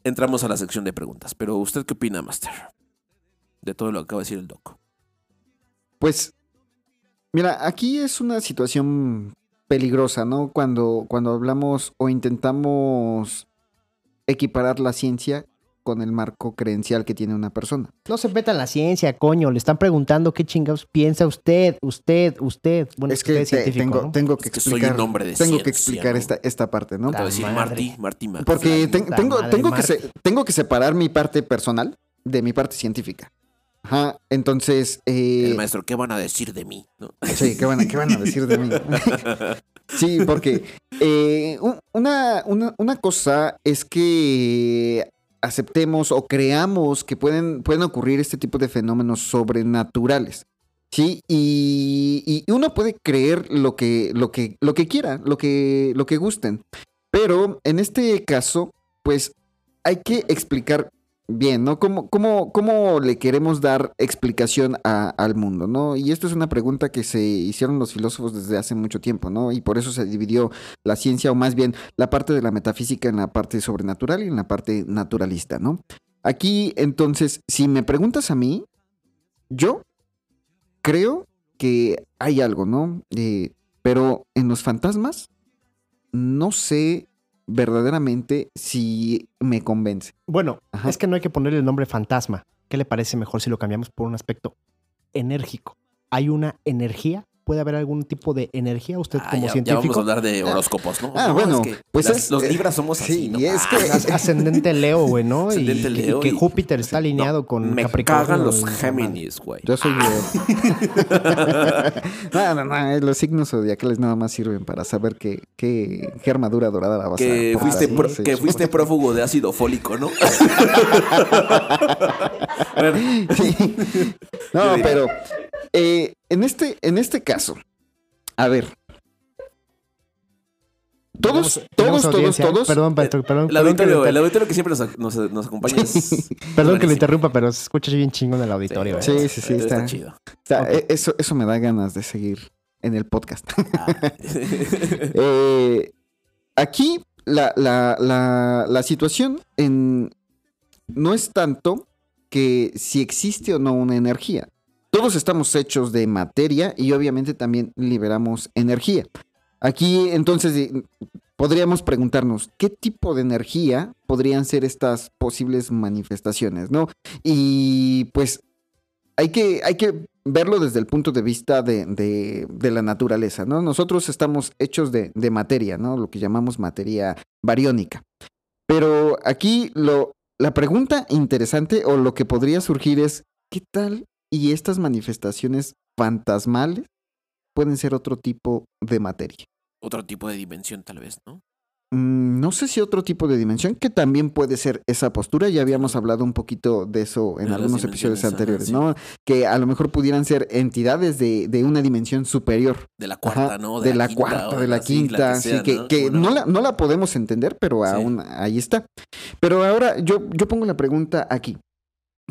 [SPEAKER 2] Entramos a la sección de preguntas, pero ¿usted qué opina, Master? De todo lo que acaba de decir el doc.
[SPEAKER 3] Pues, mira, aquí es una situación peligrosa, ¿no? Cuando, cuando hablamos o intentamos equiparar la ciencia con el marco creencial que tiene una persona.
[SPEAKER 4] No se meta en la ciencia, coño. Le están preguntando qué chingados piensa usted, usted, usted. Bueno,
[SPEAKER 3] es
[SPEAKER 4] usted
[SPEAKER 3] que
[SPEAKER 4] es
[SPEAKER 3] te-
[SPEAKER 4] científico,
[SPEAKER 3] tengo,
[SPEAKER 4] ¿no?
[SPEAKER 3] tengo que
[SPEAKER 2] Es que soy
[SPEAKER 3] explicar,
[SPEAKER 2] un hombre de
[SPEAKER 3] tengo que explicar
[SPEAKER 2] ¿no?
[SPEAKER 3] esta, esta parte, ¿no?
[SPEAKER 2] Te voy a decir. Marty, Marty McFly.
[SPEAKER 3] Porque tengo,
[SPEAKER 4] madre,
[SPEAKER 3] tengo, que se- tengo que separar mi parte personal de mi parte científica. Ajá, entonces... eh,
[SPEAKER 2] El maestro, ¿qué van a decir de mí? ¿No?
[SPEAKER 3] Sí, ¿qué van, a- qué van a decir de mí? sí, porque eh, una, una, una cosa es que aceptemos o creamos que pueden, pueden ocurrir este tipo de fenómenos sobrenaturales. Sí, y, uno puede creer lo que, lo que, lo que quiera, lo que, lo que gusten. Pero en este caso, pues hay que explicar bien, ¿no? ¿Cómo, cómo, cómo le queremos dar explicación a- al mundo, ¿no? Y esto es una pregunta que se hicieron los filósofos desde hace mucho tiempo, ¿no? Y por eso se dividió la ciencia, o más bien la parte de la metafísica en la parte sobrenatural y en la parte naturalista, ¿no? Aquí, entonces, si me preguntas a mí, yo creo que hay algo, ¿no? Eh, pero en los fantasmas, no sé verdaderamente si me convence.
[SPEAKER 4] Bueno,
[SPEAKER 3] Ajá.
[SPEAKER 4] es que no hay que ponerle el nombre fantasma. ¿Qué le parece mejor si lo cambiamos por un aspecto enérgico? Hay una energía puede haber algún tipo de energía? Usted
[SPEAKER 2] Ah,
[SPEAKER 4] como
[SPEAKER 2] ya, ya
[SPEAKER 4] científico.
[SPEAKER 2] vamos a hablar de horóscopos, ¿no?
[SPEAKER 3] Ah,
[SPEAKER 2] No,
[SPEAKER 3] bueno,
[SPEAKER 2] es que
[SPEAKER 3] pues
[SPEAKER 2] las-
[SPEAKER 3] es-
[SPEAKER 2] los
[SPEAKER 3] eh,
[SPEAKER 2] libras somos así,
[SPEAKER 3] sí,
[SPEAKER 2] ¿no?
[SPEAKER 3] y es
[SPEAKER 2] Ah,
[SPEAKER 3] que-
[SPEAKER 4] As- Ascendente Leo, güey, ¿no? Y-
[SPEAKER 2] Ascendente
[SPEAKER 4] y,
[SPEAKER 2] Leo
[SPEAKER 4] que
[SPEAKER 2] y-
[SPEAKER 4] Júpiter está alineado con
[SPEAKER 2] me
[SPEAKER 4] Capricornio.
[SPEAKER 2] cagan los Géminis, güey.
[SPEAKER 3] Yo soy Leo. no, no, no, los signos zodiacales nada más sirven para saber qué, qué, qué armadura dorada la vas
[SPEAKER 2] Que
[SPEAKER 3] a
[SPEAKER 2] fuiste, pro-
[SPEAKER 3] ¿no? Sí,
[SPEAKER 2] que
[SPEAKER 3] sí.
[SPEAKER 2] fuiste prófugo de ácido fólico, ¿no? Bueno,
[SPEAKER 3] No, pero eh, en, este, en este caso, a ver. Todos,
[SPEAKER 4] Tenemos-
[SPEAKER 3] todos,
[SPEAKER 4] tenemos
[SPEAKER 3] todos, todos.
[SPEAKER 4] Perdón, perdón, perdón,
[SPEAKER 2] el
[SPEAKER 4] perdón,
[SPEAKER 2] auditorio, el auditorio que siempre nos, nos- nos acompaña es...
[SPEAKER 4] perdón que lo interrumpa, pero se escucha bien chingón el auditorio.
[SPEAKER 2] Sí,
[SPEAKER 4] güey.
[SPEAKER 3] Sí, sí, sí,
[SPEAKER 2] está,
[SPEAKER 3] está-
[SPEAKER 2] chido.
[SPEAKER 3] Eh, eso, eso me da ganas de seguir en el podcast.
[SPEAKER 2] Ah.
[SPEAKER 3] Eh, aquí la, la, la, la situación en, no es tanto que si existe o no una energía. Todos estamos hechos de materia y obviamente también liberamos energía. Aquí entonces podríamos preguntarnos qué tipo de energía podrían ser estas posibles manifestaciones, ¿no? Y pues hay que, hay que verlo desde el punto de vista de, de- de la naturaleza, ¿no? Nosotros estamos hechos de, de materia, ¿no? Lo que llamamos materia bariónica. Pero aquí lo, la pregunta interesante o lo que podría surgir es, ¿qué tal y estas manifestaciones fantasmales pueden ser otro tipo de materia?
[SPEAKER 2] Otro tipo de dimensión, tal vez, ¿no?
[SPEAKER 3] Mm, No sé si otro tipo de dimensión, que también puede ser esa postura. Ya habíamos hablado un poquito de eso en
[SPEAKER 2] De
[SPEAKER 3] algunos episodios anteriores. ¿no? Que a lo mejor pudieran ser entidades de, de una dimensión superior.
[SPEAKER 2] De la cuarta,
[SPEAKER 3] Ajá,
[SPEAKER 2] ¿no?
[SPEAKER 3] de, la,
[SPEAKER 2] quinta,
[SPEAKER 3] cuarta, de la quinta,
[SPEAKER 2] que
[SPEAKER 3] sí, que, que
[SPEAKER 2] Bueno,
[SPEAKER 3] no, la, no la podemos entender, pero
[SPEAKER 2] Sí.
[SPEAKER 3] aún ahí está. Pero ahora yo, yo pongo la pregunta aquí.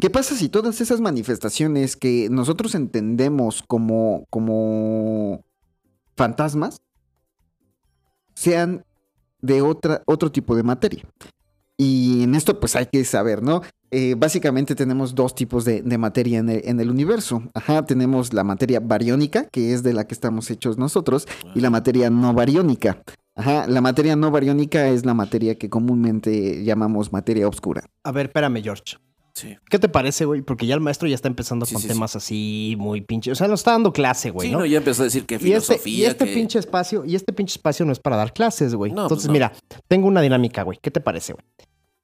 [SPEAKER 3] ¿Qué pasa si todas esas manifestaciones que nosotros entendemos como, como fantasmas sean de otra, otro tipo de materia? Y en esto pues hay que saber, ¿no? Eh, básicamente tenemos dos tipos de, de materia en el, en el universo. Ajá, tenemos la materia bariónica, que es de la que estamos hechos nosotros, y la materia no bariónica. Ajá, la materia no bariónica es la materia que comúnmente llamamos materia oscura.
[SPEAKER 4] A ver, espérame, George.
[SPEAKER 2] Sí.
[SPEAKER 4] ¿Qué te parece, güey? Porque ya el maestro ya está empezando
[SPEAKER 2] Sí,
[SPEAKER 4] con
[SPEAKER 2] sí,
[SPEAKER 4] temas así muy pinche. O sea, nos está dando clase, güey,
[SPEAKER 2] Sí,
[SPEAKER 4] ¿no?
[SPEAKER 2] no, ya empezó a decir que
[SPEAKER 4] Y este,
[SPEAKER 2] filosofía,
[SPEAKER 4] y este
[SPEAKER 2] que-
[SPEAKER 4] pinche espacio, y este pinche espacio no es para dar clases, güey.
[SPEAKER 2] No,
[SPEAKER 4] Entonces,
[SPEAKER 2] pues no.
[SPEAKER 4] mira, tengo una dinámica, güey. ¿Qué te parece, güey?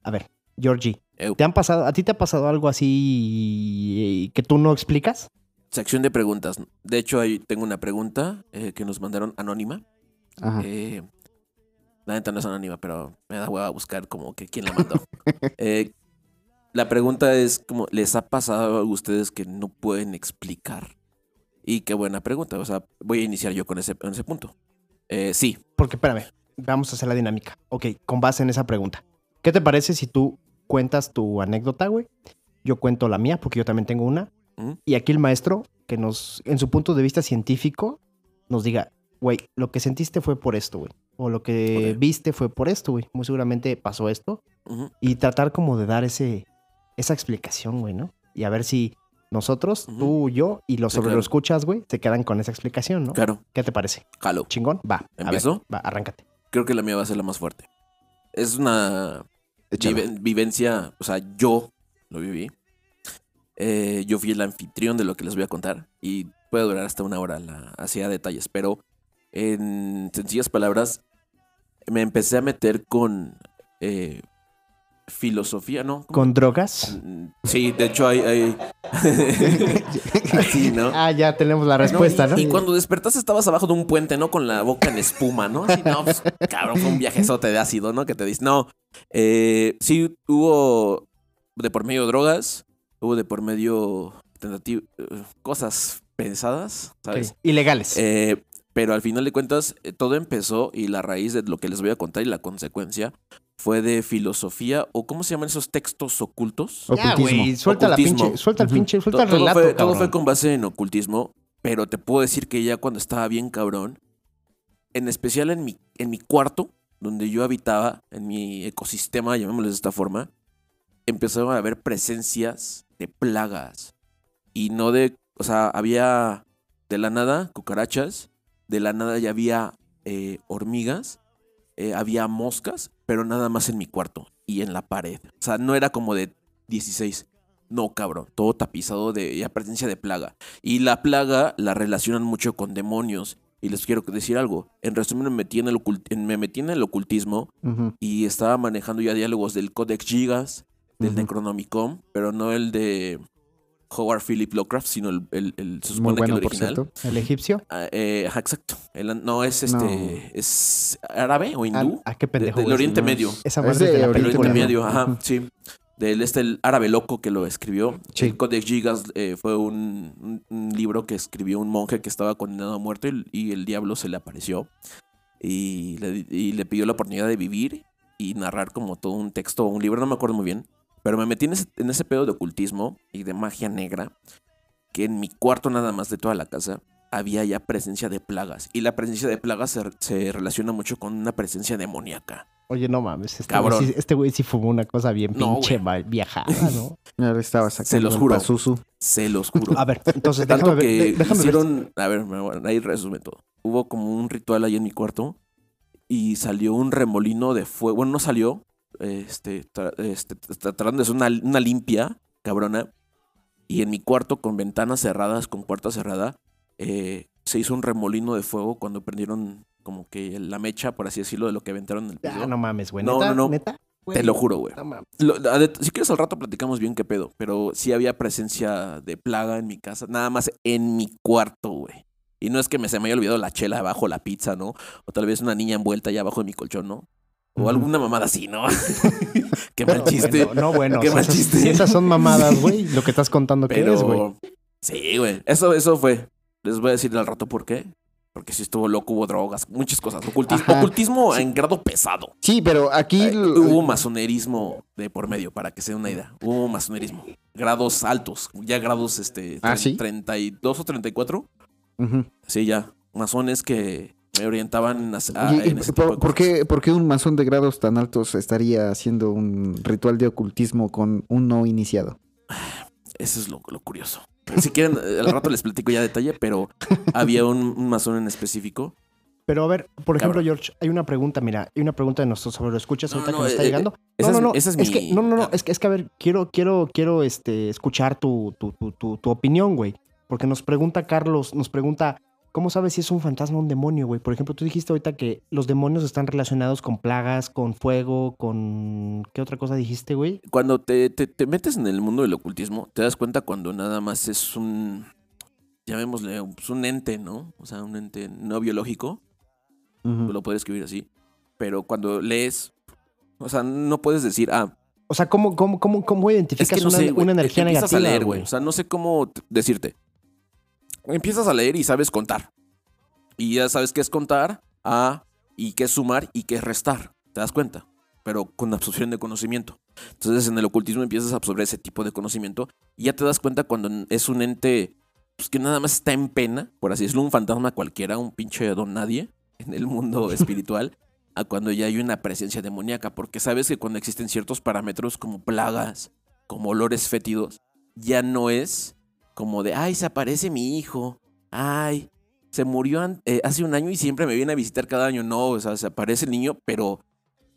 [SPEAKER 4] A ver, Georgie. ¿te han pasado, a ti te ha pasado algo así que tú no explicas?
[SPEAKER 2] Sección de preguntas. De hecho, ahí tengo una pregunta eh, que nos mandaron anónima.
[SPEAKER 3] Ajá.
[SPEAKER 2] Eh, la neta no es anónima, pero me da hueva buscar como que quién la mandó. Eh, la pregunta es como, ¿les ha pasado a ustedes que no pueden explicar? Y qué buena pregunta. O sea, voy a iniciar yo con ese, con ese punto. Eh, sí,
[SPEAKER 4] Porque, espérame, vamos a hacer la dinámica. Ok, con base en esa pregunta. ¿Qué te parece si tú cuentas tu anécdota, güey? Yo cuento la mía, porque yo también tengo una. Y aquí el maestro, que nos, en su punto de vista científico, nos diga, güey, lo que sentiste fue por esto, güey. O lo que viste fue por esto, güey. Muy seguramente pasó esto. Y tratar como de dar ese, esa explicación, güey, ¿no? Y a ver si nosotros,
[SPEAKER 2] Ujú.
[SPEAKER 4] tú, yo y los
[SPEAKER 2] Sí,
[SPEAKER 4] sobre
[SPEAKER 2] claro.
[SPEAKER 4] lo escuchas, güey, se quedan con esa explicación, ¿no?
[SPEAKER 2] claro,
[SPEAKER 4] ¿Qué te parece?
[SPEAKER 2] jalo.
[SPEAKER 4] ¿Chingón? Va. a ver,
[SPEAKER 2] ¿Empiezo?
[SPEAKER 4] va, arráncate.
[SPEAKER 2] Creo que la mía va a ser la más fuerte. Es una vivencia, o sea, yo lo viví. Eh, yo fui el anfitrión de lo que les voy a contar y puede durar hasta una hora la, hacia detalles, pero en sencillas palabras, me empecé a meter con eh, filosofía, ¿no?
[SPEAKER 4] ¿Con drogas?
[SPEAKER 2] Sí, de hecho hay... hay... Así, ¿no?
[SPEAKER 4] Ah, ya tenemos la respuesta, ¿no?
[SPEAKER 2] Y cuando despertaste estabas abajo de un puente, ¿no? Con la boca en espuma, ¿no? Así, no, pues, cabrón, fue un viajezote de ácido, ¿no? Que te dices, no. Eh, sí, hubo de por medio drogas, hubo de por medio tentativa, cosas pensadas, ¿sabes?
[SPEAKER 4] Ilegales.
[SPEAKER 2] Eh, pero al final de cuentas, eh, todo empezó y la raíz de lo que les voy a contar y la consecuencia fue de filosofía o ¿cómo se llaman esos textos ocultos?
[SPEAKER 4] ya,
[SPEAKER 3] ocultismo.
[SPEAKER 4] güey, suelta la pinche, suelta el pinche, suelta el
[SPEAKER 2] todo,
[SPEAKER 4] relato,
[SPEAKER 2] fue, todo fue con base en ocultismo, pero te puedo decir que ya cuando estaba bien cabrón, en especial en mi, en mi cuarto, donde yo habitaba, en mi ecosistema, llamémoslo de esta forma, empezaron a haber presencias de plagas. Y no de, o sea, había de la nada cucarachas, de la nada ya había eh, hormigas, eh, había moscas, pero nada más en mi cuarto y en la pared. O sea, no era como de 16, No, cabrón, todo tapizado de ya presencia de plaga. Y la plaga la relacionan mucho con demonios. Y les quiero decir algo. En resumen, me metí en el, ocult- me metí en el ocultismo y estaba manejando ya diálogos del Codex Gigas, del. Necronomicon, pero no el de Howard Philip Lovecraft, sino el, el- el- se
[SPEAKER 3] Muy
[SPEAKER 2] supone que el
[SPEAKER 3] por
[SPEAKER 2] original.
[SPEAKER 3] cierto.
[SPEAKER 4] ¿El egipcio?
[SPEAKER 2] Ah, eh, ajá, exacto. El- no es este,
[SPEAKER 3] No.
[SPEAKER 2] es árabe o
[SPEAKER 4] Ah,
[SPEAKER 2] hindú.
[SPEAKER 4] ah, qué
[SPEAKER 2] De-
[SPEAKER 4] pendejo.
[SPEAKER 2] del
[SPEAKER 4] güey.
[SPEAKER 2] Oriente
[SPEAKER 3] no.
[SPEAKER 2] Medio.
[SPEAKER 4] Esa
[SPEAKER 3] Es
[SPEAKER 4] madre es de
[SPEAKER 3] de
[SPEAKER 4] la
[SPEAKER 2] El
[SPEAKER 3] Oriente.
[SPEAKER 2] Medio,
[SPEAKER 3] Medio.
[SPEAKER 2] ajá, sí. Del este, el árabe loco que lo escribió.
[SPEAKER 3] Sí.
[SPEAKER 2] El Codex Gigas eh, fue un, un- un libro que escribió un monje que estaba condenado a muerte y, y el diablo se le apareció. Y le, y le pidió la oportunidad de vivir y narrar como todo un texto o un libro, no me acuerdo muy bien. Pero me metí en ese, en ese pedo de ocultismo y de magia negra, que en mi cuarto nada más de toda la casa había ya presencia de plagas. Y la presencia de plagas se, se relaciona mucho con una presencia demoníaca.
[SPEAKER 4] Oye, no mames. Este
[SPEAKER 2] Cabrón.
[SPEAKER 4] Güey sí, este güey sí fumó una cosa bien
[SPEAKER 2] No,
[SPEAKER 4] pinche
[SPEAKER 2] güey.
[SPEAKER 4] va- viajada, ¿no?
[SPEAKER 3] Ahora estaba sacando
[SPEAKER 2] los
[SPEAKER 3] el
[SPEAKER 2] juro.
[SPEAKER 3] Pazuzu.
[SPEAKER 2] Se los juro.
[SPEAKER 4] A ver, entonces
[SPEAKER 2] Tanto
[SPEAKER 4] ver.
[SPEAKER 2] que
[SPEAKER 4] de- déjame ver.
[SPEAKER 2] hicieron, a ver, me- bueno, ahí resumen todo. Hubo como un ritual ahí en mi cuarto y salió un remolino de fuego. Bueno, no salió, este, tra- este, tra- tratando de hacer una, una limpia, cabrona. Y en mi cuarto con ventanas cerradas, con puerta cerrada, eh, se hizo un remolino de fuego cuando prendieron como que la mecha, por así decirlo, de lo que aventaron en el piso.
[SPEAKER 4] Ah, no mames, güey.
[SPEAKER 2] No,
[SPEAKER 4] ¿Neta?
[SPEAKER 2] no, no.
[SPEAKER 4] ¿Neta?
[SPEAKER 2] Te lo juro, güey.
[SPEAKER 4] No mames.
[SPEAKER 2] Lo- si quieres al rato platicamos bien qué pedo, pero sí había presencia de plaga en mi casa, nada más en mi cuarto, güey. Y no es que me, se me haya olvidado la chela abajo, la pizza, ¿no? O tal vez una niña envuelta allá abajo de mi colchón, ¿no? O alguna mamada así, ¿no? qué mal chiste.
[SPEAKER 4] bueno, no, bueno.
[SPEAKER 2] Qué
[SPEAKER 4] o sea,
[SPEAKER 2] mal
[SPEAKER 4] esas-
[SPEAKER 2] chiste.
[SPEAKER 4] Esas son mamadas, güey, lo que estás contando que es, güey.
[SPEAKER 2] Sí, güey. Eso, eso fue. Les voy a decir al rato por qué. Porque si estuvo loco, hubo drogas, muchas cosas. Ocultismo,
[SPEAKER 3] Ajá.
[SPEAKER 2] ocultismo en grado pesado.
[SPEAKER 3] Sí, pero aquí...
[SPEAKER 2] Eh, hubo masonerismo de por medio, para que se den una idea. Hubo masonerismo. Grados altos, ya grados este,
[SPEAKER 3] ¿Ah, sí?
[SPEAKER 2] 32 o 34.
[SPEAKER 3] Ujú.
[SPEAKER 2] Sí, ya. Masones que me orientaban a, a-
[SPEAKER 3] Oye, ¿y
[SPEAKER 2] en ese tipo
[SPEAKER 3] por,
[SPEAKER 2] de
[SPEAKER 3] por
[SPEAKER 2] cosas.
[SPEAKER 3] qué, por qué un masón de grados tan altos estaría haciendo un ritual de ocultismo con un no iniciado?
[SPEAKER 2] Eso es lo, lo curioso. Si quieren, eh, al rato les platico ya detalle, pero había un, un masón en específico.
[SPEAKER 4] Pero a ver, por ejemplo,
[SPEAKER 2] Cabrón.
[SPEAKER 4] George, hay una pregunta, mira, hay una pregunta de nuestros sobre escuchas
[SPEAKER 2] No,
[SPEAKER 4] ahorita
[SPEAKER 2] no,
[SPEAKER 4] que nos está
[SPEAKER 2] eh,
[SPEAKER 4] llegando.
[SPEAKER 2] esa
[SPEAKER 4] no,
[SPEAKER 2] es-
[SPEAKER 4] no, no,
[SPEAKER 2] esa es
[SPEAKER 4] es,
[SPEAKER 2] mi-
[SPEAKER 4] que, no, no, no, es que, es que a ver, quiero, quiero, quiero este, escuchar tu, tu, tu, tu, tu opinión, güey. Porque nos pregunta Carlos, nos pregunta, ¿cómo sabes si es un fantasma o un demonio, güey? Por ejemplo, tú dijiste ahorita que los demonios están relacionados con plagas, con fuego, con... ¿Qué otra cosa dijiste, güey?
[SPEAKER 2] Cuando te, te- te metes en el mundo del ocultismo, te das cuenta cuando nada más es un, llamémosle, pues un ente, ¿no? O sea, un ente no biológico, lo puedes escribir así, pero cuando lees, o sea, no puedes decir, ah,
[SPEAKER 4] O sea, ¿cómo, cómo, cómo, cómo
[SPEAKER 2] es
[SPEAKER 4] identificas
[SPEAKER 2] que no
[SPEAKER 4] una,
[SPEAKER 2] sé,
[SPEAKER 4] una energía negativa,
[SPEAKER 2] a leer,
[SPEAKER 4] güey?
[SPEAKER 2] O sea, no sé cómo decirte. Empiezas a leer y sabes contar. Y ya sabes qué es contar, a, y qué es sumar y qué es restar. ¿Te das cuenta? Pero con absorción de conocimiento. Entonces en el ocultismo empiezas a absorber ese tipo de conocimiento y ya te das cuenta cuando es un ente pues, que nada más está en pena, por así decirlo, un fantasma cualquiera, un pinche don nadie en el mundo espiritual, a cuando ya hay una presencia demoníaca, porque sabes que cuando existen ciertos parámetros como plagas, como olores fétidos, ya no es como de, ay, se aparece mi hijo, ay, se murió eh, hace un año y siempre me viene a visitar cada año. No, o sea, se aparece el niño, pero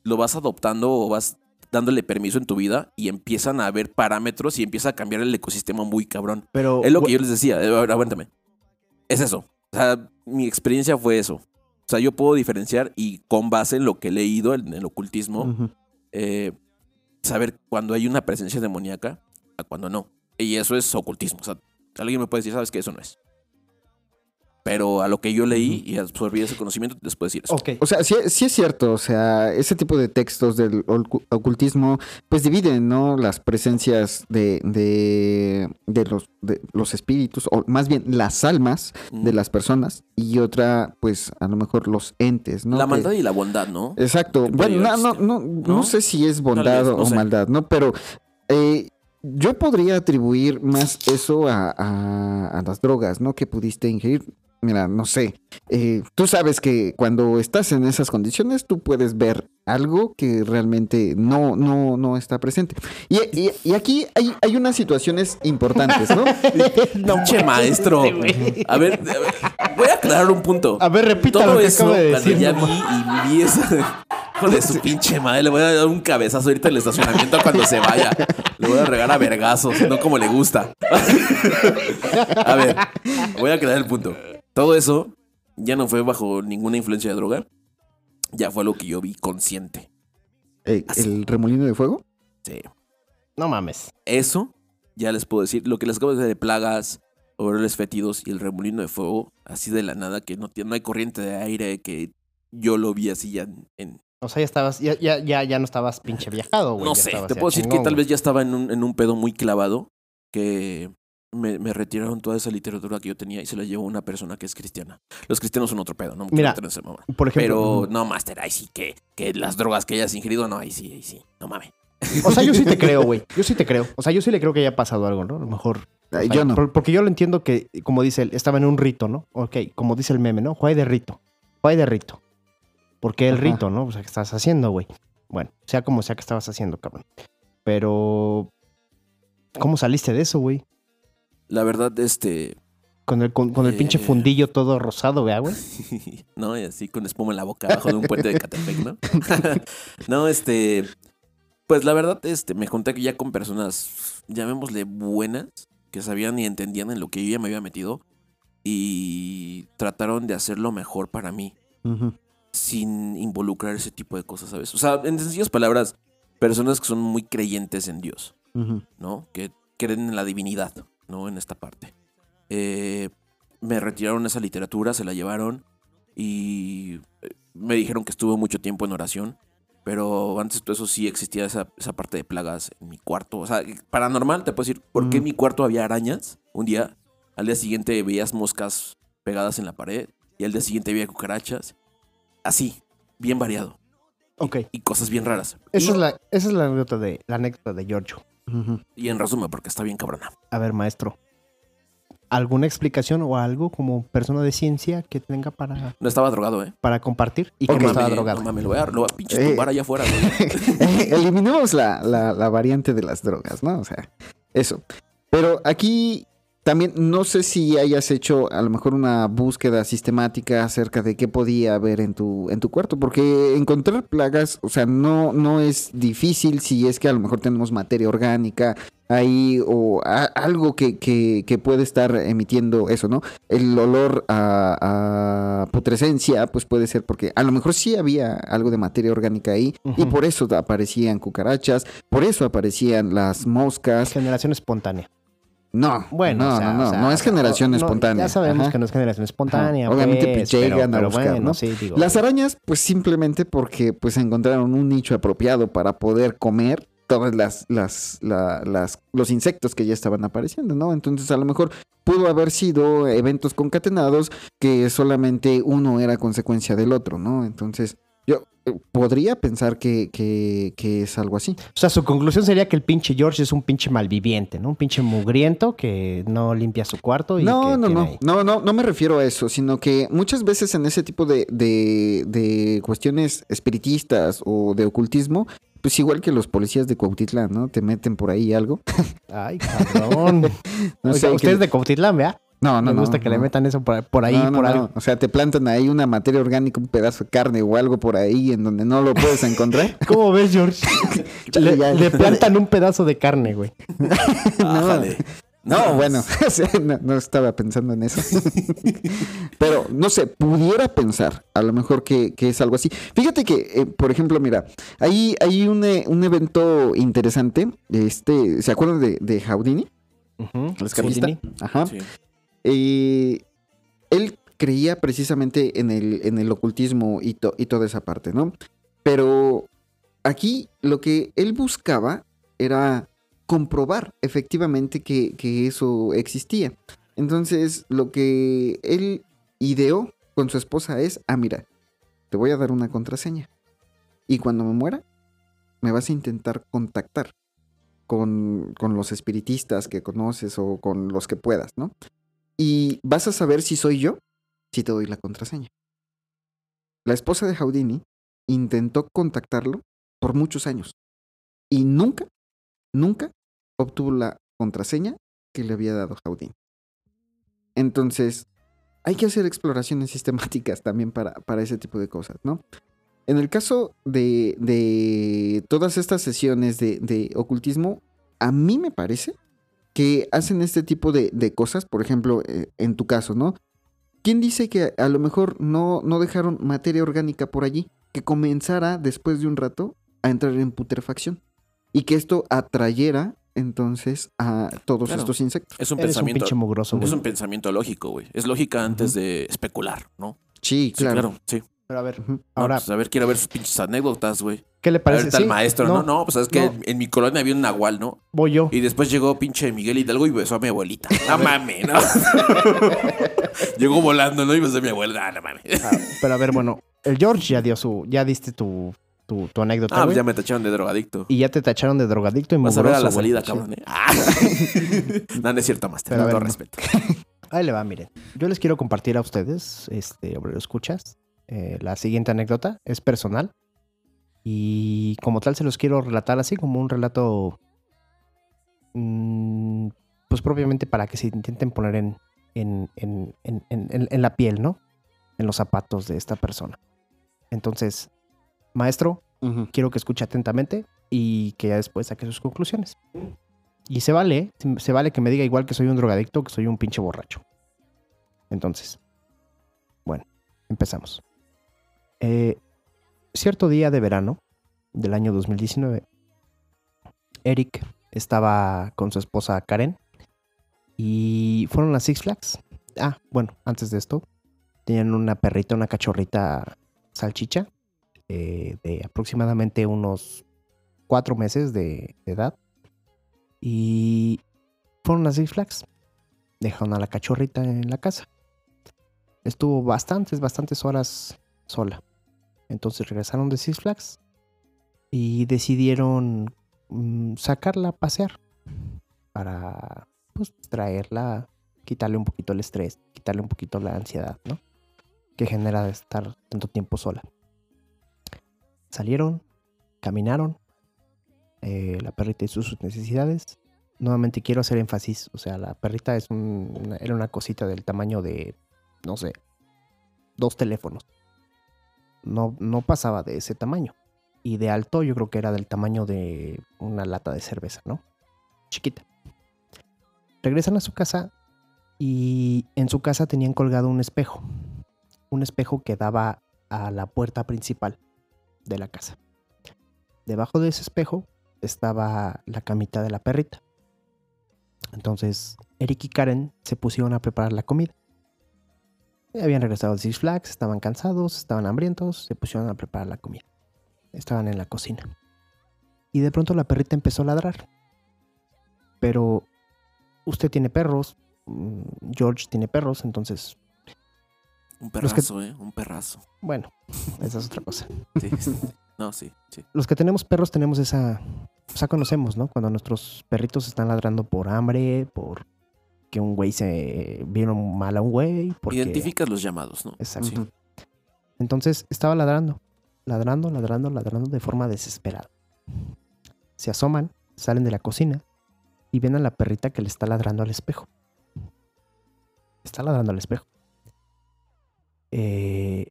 [SPEAKER 2] lo vas adoptando o vas dándole permiso en tu vida y empiezan a haber parámetros y empieza a cambiar el ecosistema muy cabrón.
[SPEAKER 4] Pero,
[SPEAKER 2] Es lo que yo les decía, eh, aguántame. Es eso. O sea, mi experiencia fue eso. O sea, yo puedo diferenciar y con base en lo que he leído en el ocultismo, eh, saber cuando hay una presencia demoníaca a cuando no. Y eso es ocultismo. O sea, alguien me puede decir, sabes que eso no es. Pero a lo que yo leí y absorbí ese conocimiento, les puedo decir eso.
[SPEAKER 4] Ok.
[SPEAKER 3] O sea, sí, sí es cierto, o sea, ese tipo de textos del ocu- ocultismo, pues dividen, ¿no? Las presencias de, de, de los, de los espíritus, o más bien las almas de las personas, y otra, pues a lo mejor los entes, ¿no?
[SPEAKER 2] la
[SPEAKER 3] Que-
[SPEAKER 2] maldad y la bondad, ¿no?
[SPEAKER 3] Exacto. Bueno, no, no,
[SPEAKER 2] existir.
[SPEAKER 3] no, no
[SPEAKER 2] ¿No?
[SPEAKER 3] sé si es bondad
[SPEAKER 2] no
[SPEAKER 3] o
[SPEAKER 2] sé.
[SPEAKER 3] maldad, ¿no? Pero eh, yo podría atribuir más eso a, a- a las drogas, ¿no? Que pudiste ingerir. Mira, no sé. eh, tú sabes que cuando estás en esas condiciones, tú puedes ver algo que realmente no, no, no está presente. Y, y- y aquí hay, hay unas situaciones importantes, ¿no?
[SPEAKER 4] no
[SPEAKER 2] Pinche maestro. A ver, a ver, voy a aclarar un punto.
[SPEAKER 4] A ver, repita
[SPEAKER 2] Todo
[SPEAKER 4] lo que
[SPEAKER 2] eso,
[SPEAKER 4] acabo de
[SPEAKER 2] cuando
[SPEAKER 4] decir.
[SPEAKER 2] ya vi y vi esa... Hijo de su pinche madre, le voy a dar un cabezazo ahorita en el estacionamiento cuando se vaya. Le voy a regar a vergazos, no como le gusta. a ver, voy a crear el punto. Todo eso ya no fue bajo ninguna influencia de droga. Ya fue lo que yo vi consciente.
[SPEAKER 3] Eh,
[SPEAKER 2] Así.
[SPEAKER 3] ¿El remolino de fuego?
[SPEAKER 2] Sí.
[SPEAKER 4] No mames.
[SPEAKER 2] Eso, ya les puedo decir. Lo que les acabo de decir de plagas, olores fétidos y el remolino de fuego, así de la nada, que no, tiene, no hay corriente de aire, que yo lo vi así ya en, en-
[SPEAKER 4] O sea, ya estabas, ya, ya, ya, ya no estabas pinche viajado, güey.
[SPEAKER 2] No
[SPEAKER 4] ya
[SPEAKER 2] sé, te puedo decir que tal
[SPEAKER 4] güey.
[SPEAKER 2] vez ya estaba en un, en un pedo muy clavado, que me, me retiraron toda esa literatura que yo tenía y se la llevó una persona que es cristiana. Los cristianos son otro pedo, no
[SPEAKER 4] Mira,
[SPEAKER 2] en ese.
[SPEAKER 4] Por ejemplo,
[SPEAKER 2] Pero no, Master, ahí sí que, que las drogas que hayas ingerido, no, ahí sí, ahí sí, no mames.
[SPEAKER 4] o sea, yo sí te creo, güey. Yo sí te creo. O sea, yo sí le creo que haya pasado algo, ¿no? A lo mejor.
[SPEAKER 3] Ay, yo no.
[SPEAKER 4] por- porque yo lo entiendo que, como dice él, estaba en un rito, ¿no? Ok, como dice el meme, ¿no? Juega de rito. Juega de rito. ¿Por qué el
[SPEAKER 3] Ajá.
[SPEAKER 4] rito, no? O sea, ¿qué estás haciendo, güey? Bueno, sea como sea que estabas haciendo, cabrón. Pero. ¿Cómo saliste de eso, güey?
[SPEAKER 2] La verdad, este,
[SPEAKER 4] Con el, con, con el pinche
[SPEAKER 2] Eh.
[SPEAKER 4] fundillo todo rosado, ¿vea, güey?
[SPEAKER 2] ¿no? Y así con espuma en la boca abajo de un puente de Catepec, ¿no? no, este, pues la verdad, este, me junté ya con personas, llamémosle buenas, que sabían y entendían en lo que yo ya me había metido y trataron de hacerlo mejor para mí,
[SPEAKER 3] Ujú.
[SPEAKER 2] Sin involucrar ese tipo de cosas, ¿sabes? O sea, en sencillas palabras, personas que son muy creyentes en Dios. ¿no? Que creen en la divinidad, ¿no? En esta parte. Eh, me retiraron esa literatura, se la llevaron y eh, me dijeron que estuve mucho tiempo en oración, pero antes de todo eso sí existía esa, esa parte de plagas en mi cuarto. O sea, paranormal, te puedo decir, ¿por qué en mi cuarto había arañas? Un día, al día siguiente veías moscas pegadas en la pared y al día siguiente había cucarachas. Así, bien variado.
[SPEAKER 4] Ok.
[SPEAKER 2] Y cosas bien raras.
[SPEAKER 4] Esa
[SPEAKER 2] y,
[SPEAKER 4] es la, esa es la anécdota de, la anécdota de Giorgio.
[SPEAKER 2] Y en resumen, porque está bien cabrona.
[SPEAKER 4] A ver, maestro. ¿Alguna explicación o algo como persona de ciencia que tenga para,
[SPEAKER 2] No estaba drogado, ¿eh?
[SPEAKER 4] para compartir? Y que
[SPEAKER 3] Ok.
[SPEAKER 4] no estaba drogado.
[SPEAKER 2] No mames, lo voy a, lo voy a pinche
[SPEAKER 3] Eh.
[SPEAKER 2] tumbar allá afuera, güey.
[SPEAKER 3] Eliminemos la, la- la variante de las drogas, ¿no? O sea, eso. Pero aquí también no sé si hayas hecho a lo mejor una búsqueda sistemática acerca de qué podía haber en tu, en tu cuarto, porque encontrar plagas, o sea, no, no es difícil si es que a lo mejor tenemos materia orgánica ahí o a- algo que, que- que puede estar emitiendo eso, ¿no? El olor a, a putrescencia, pues puede ser porque a lo mejor sí había algo de materia orgánica ahí y por eso aparecían cucarachas, por eso aparecían las moscas.
[SPEAKER 4] Generación espontánea.
[SPEAKER 3] No,
[SPEAKER 4] Bueno,
[SPEAKER 3] no,
[SPEAKER 4] o sea,
[SPEAKER 3] no, no,
[SPEAKER 4] o sea,
[SPEAKER 3] no es generación
[SPEAKER 4] no,
[SPEAKER 3] espontánea.
[SPEAKER 4] Ya sabemos
[SPEAKER 3] Ajá.
[SPEAKER 4] que no es generación espontánea.
[SPEAKER 3] Obviamente,
[SPEAKER 4] pues,
[SPEAKER 3] pues, llegan
[SPEAKER 4] pero,
[SPEAKER 3] a
[SPEAKER 4] pero
[SPEAKER 3] buscar,
[SPEAKER 4] bueno,
[SPEAKER 3] ¿no?
[SPEAKER 4] sí, digo.
[SPEAKER 3] Las arañas, pues simplemente porque pues encontraron un nicho apropiado para poder comer todas las, las, la- las, los insectos que ya estaban apareciendo, ¿no? Entonces a lo mejor pudo haber sido eventos concatenados que solamente uno era consecuencia del otro, ¿no? Entonces yo eh, podría pensar que, que, que es algo así.
[SPEAKER 4] O sea, su conclusión sería que el pinche George es un pinche malviviente, ¿no? Un pinche mugriento que no limpia su cuarto y
[SPEAKER 3] No,
[SPEAKER 4] que
[SPEAKER 3] no, no,
[SPEAKER 4] ahí.
[SPEAKER 3] no, no, no me refiero a eso, sino que muchas veces en ese tipo de, de, de cuestiones espiritistas o de ocultismo, pues igual que los policías de Cuautitlán, ¿no? Te meten por ahí algo.
[SPEAKER 4] Ay, cabrón.
[SPEAKER 3] No sé, que-
[SPEAKER 4] ustedes de Cotitlán, ¿verdad?
[SPEAKER 3] No, no,
[SPEAKER 4] Me
[SPEAKER 3] no.
[SPEAKER 4] gusta que le metan eso por, por ahí,
[SPEAKER 3] No, no,
[SPEAKER 4] por
[SPEAKER 3] no.
[SPEAKER 4] algo.
[SPEAKER 3] O sea, te plantan ahí una materia orgánica, un pedazo de carne o algo por ahí en donde no lo puedes encontrar.
[SPEAKER 4] ¿Cómo ves, George?
[SPEAKER 3] Chale,
[SPEAKER 4] le,
[SPEAKER 3] ya.
[SPEAKER 4] le plantan un pedazo de carne, güey.
[SPEAKER 3] No, bueno, no, no estaba pensando en eso. Pero, no sé, pudiera pensar a lo mejor que, que es algo así. Fíjate que, eh, por ejemplo, mira, hay, hay un, eh, un evento interesante. Este, ¿Se acuerdan de, de Houdini?
[SPEAKER 4] Ujú.
[SPEAKER 3] El escapista.
[SPEAKER 4] Houdini.
[SPEAKER 3] Ajá.
[SPEAKER 2] Sí.
[SPEAKER 3] Eh, él creía precisamente en el, en el ocultismo y, to- y toda esa parte, ¿no? Pero aquí lo que él buscaba era comprobar efectivamente que, que eso existía. Entonces, lo que él ideó con su esposa es, ah, mira, te voy a dar una contraseña. Y cuando me muera, me vas a intentar contactar con, con los espiritistas que conoces o con los que puedas, ¿no? Y vas a saber si soy yo si te doy la contraseña. La esposa de Houdini intentó contactarlo por muchos años y nunca, nunca obtuvo la contraseña que le había dado Houdini. Entonces, hay que hacer exploraciones sistemáticas también para, para ese tipo de cosas, ¿no? En el caso de, de todas estas sesiones de, de ocultismo, a mí me parece que hacen este tipo de, de cosas, por ejemplo, eh, en tu caso, ¿no? ¿Quién dice que a lo mejor no, no dejaron materia orgánica por allí que comenzara después de un rato a entrar en putrefacción? Y que esto atrayera entonces a todos
[SPEAKER 2] Claro.
[SPEAKER 3] estos insectos.
[SPEAKER 2] Es un
[SPEAKER 4] Eres un
[SPEAKER 2] pensamiento.
[SPEAKER 4] pinche mugroso, güey.
[SPEAKER 2] es un pensamiento lógico, güey. Es lógica antes de especular, ¿no?
[SPEAKER 3] Sí,
[SPEAKER 2] Sí,
[SPEAKER 3] claro.
[SPEAKER 2] claro, sí.
[SPEAKER 4] Pero a ver, Ahora,
[SPEAKER 2] pues, a ver, quiero ver sus pinches anécdotas, güey.
[SPEAKER 4] ¿Qué le parece?
[SPEAKER 2] tal
[SPEAKER 4] Sí,
[SPEAKER 2] maestro, no, no, pues es que
[SPEAKER 4] no.
[SPEAKER 2] en mi colonia había un nahual, ¿no?
[SPEAKER 4] Voy yo.
[SPEAKER 2] Y después llegó pinche Miguel Hidalgo y besó a mi abuelita. No mames, ¿no? llegó volando, ¿no? Y besó a mi abuela. Ah, no mames.
[SPEAKER 4] Ah, pero a ver, bueno, el George ya dio su, ya diste tu, tu, tu anécdota,
[SPEAKER 2] Ah, pues ya me tacharon de drogadicto.
[SPEAKER 4] Y ya te tacharon de drogadicto y
[SPEAKER 2] Vas a ver a la
[SPEAKER 4] mugroso,
[SPEAKER 2] salida, cabrón, ¿eh? Ah. no, no es cierto,
[SPEAKER 4] a
[SPEAKER 2] Con todo
[SPEAKER 4] no.
[SPEAKER 2] respeto.
[SPEAKER 4] Ahí le va, miren. Yo les quiero compartir a ustedes, este, obrero escuchas, eh, la siguiente anécdota. Es personal. Y como tal se los quiero relatar así, como un relato, mm, pues propiamente para que se intenten poner en, en, en, en, la piel, ¿no? En los zapatos de esta persona. Entonces, maestro, quiero que escuche atentamente y que ya después saque sus conclusiones. Y se vale, se vale que me diga igual que soy un drogadicto, que soy un pinche borracho. Entonces, bueno, empezamos. Eh, cierto día de verano del año 2019, Eric estaba con su esposa Karen y fueron a Six Flags. Ah, bueno, antes de esto, tenían una perrita, una cachorrita salchicha eh, de aproximadamente unos cuatro meses de, de edad. Y fueron a Six Flags. Dejaron a la cachorrita en la casa. Estuvo bastantes, bastantes horas sola. Entonces regresaron de Six Flags y decidieron mm, sacarla a pasear para pues traerla, quitarle un poquito el estrés, quitarle un poquito la ansiedad, ¿no? Que genera estar tanto tiempo sola. Salieron, caminaron, eh, la perrita hizo sus necesidades. Nuevamente quiero hacer énfasis, o sea, la perrita es un- era una cosita del tamaño de, no sé, dos teléfonos. No, no pasaba de ese tamaño. Y de alto yo creo que era del tamaño de una lata de cerveza, ¿no? Chiquita. Regresan a su casa y en su casa tenían colgado un espejo. Un espejo que daba a la puerta principal de la casa. Debajo de ese espejo estaba la camita de la perrita. Entonces, Eric y Karen se pusieron a preparar la comida. Habían regresado de Six Flags, estaban cansados, estaban hambrientos, se pusieron a preparar la comida. Estaban en la cocina. Y de pronto la perrita empezó a ladrar. Pero usted tiene perros, mm, George tiene perros, entonces,
[SPEAKER 2] Un
[SPEAKER 4] que-
[SPEAKER 2] perrazo, ¿eh? Un perrazo.
[SPEAKER 4] bueno, esa es otra cosa.
[SPEAKER 2] Sí. no, sí, sí.
[SPEAKER 4] los que tenemos perros tenemos esa. O sea, conocemos, ¿no? Cuando nuestros perritos están ladrando por hambre, por que un güey se vieron mal a un güey. Porque...
[SPEAKER 2] Identificas los llamados, ¿no?
[SPEAKER 4] Exacto.
[SPEAKER 2] Sí.
[SPEAKER 4] Entonces estaba ladrando, ladrando, ladrando, ladrando de forma desesperada. Se asoman, salen de la cocina y ven a la perrita que le está ladrando al espejo. Está ladrando al espejo. Eh,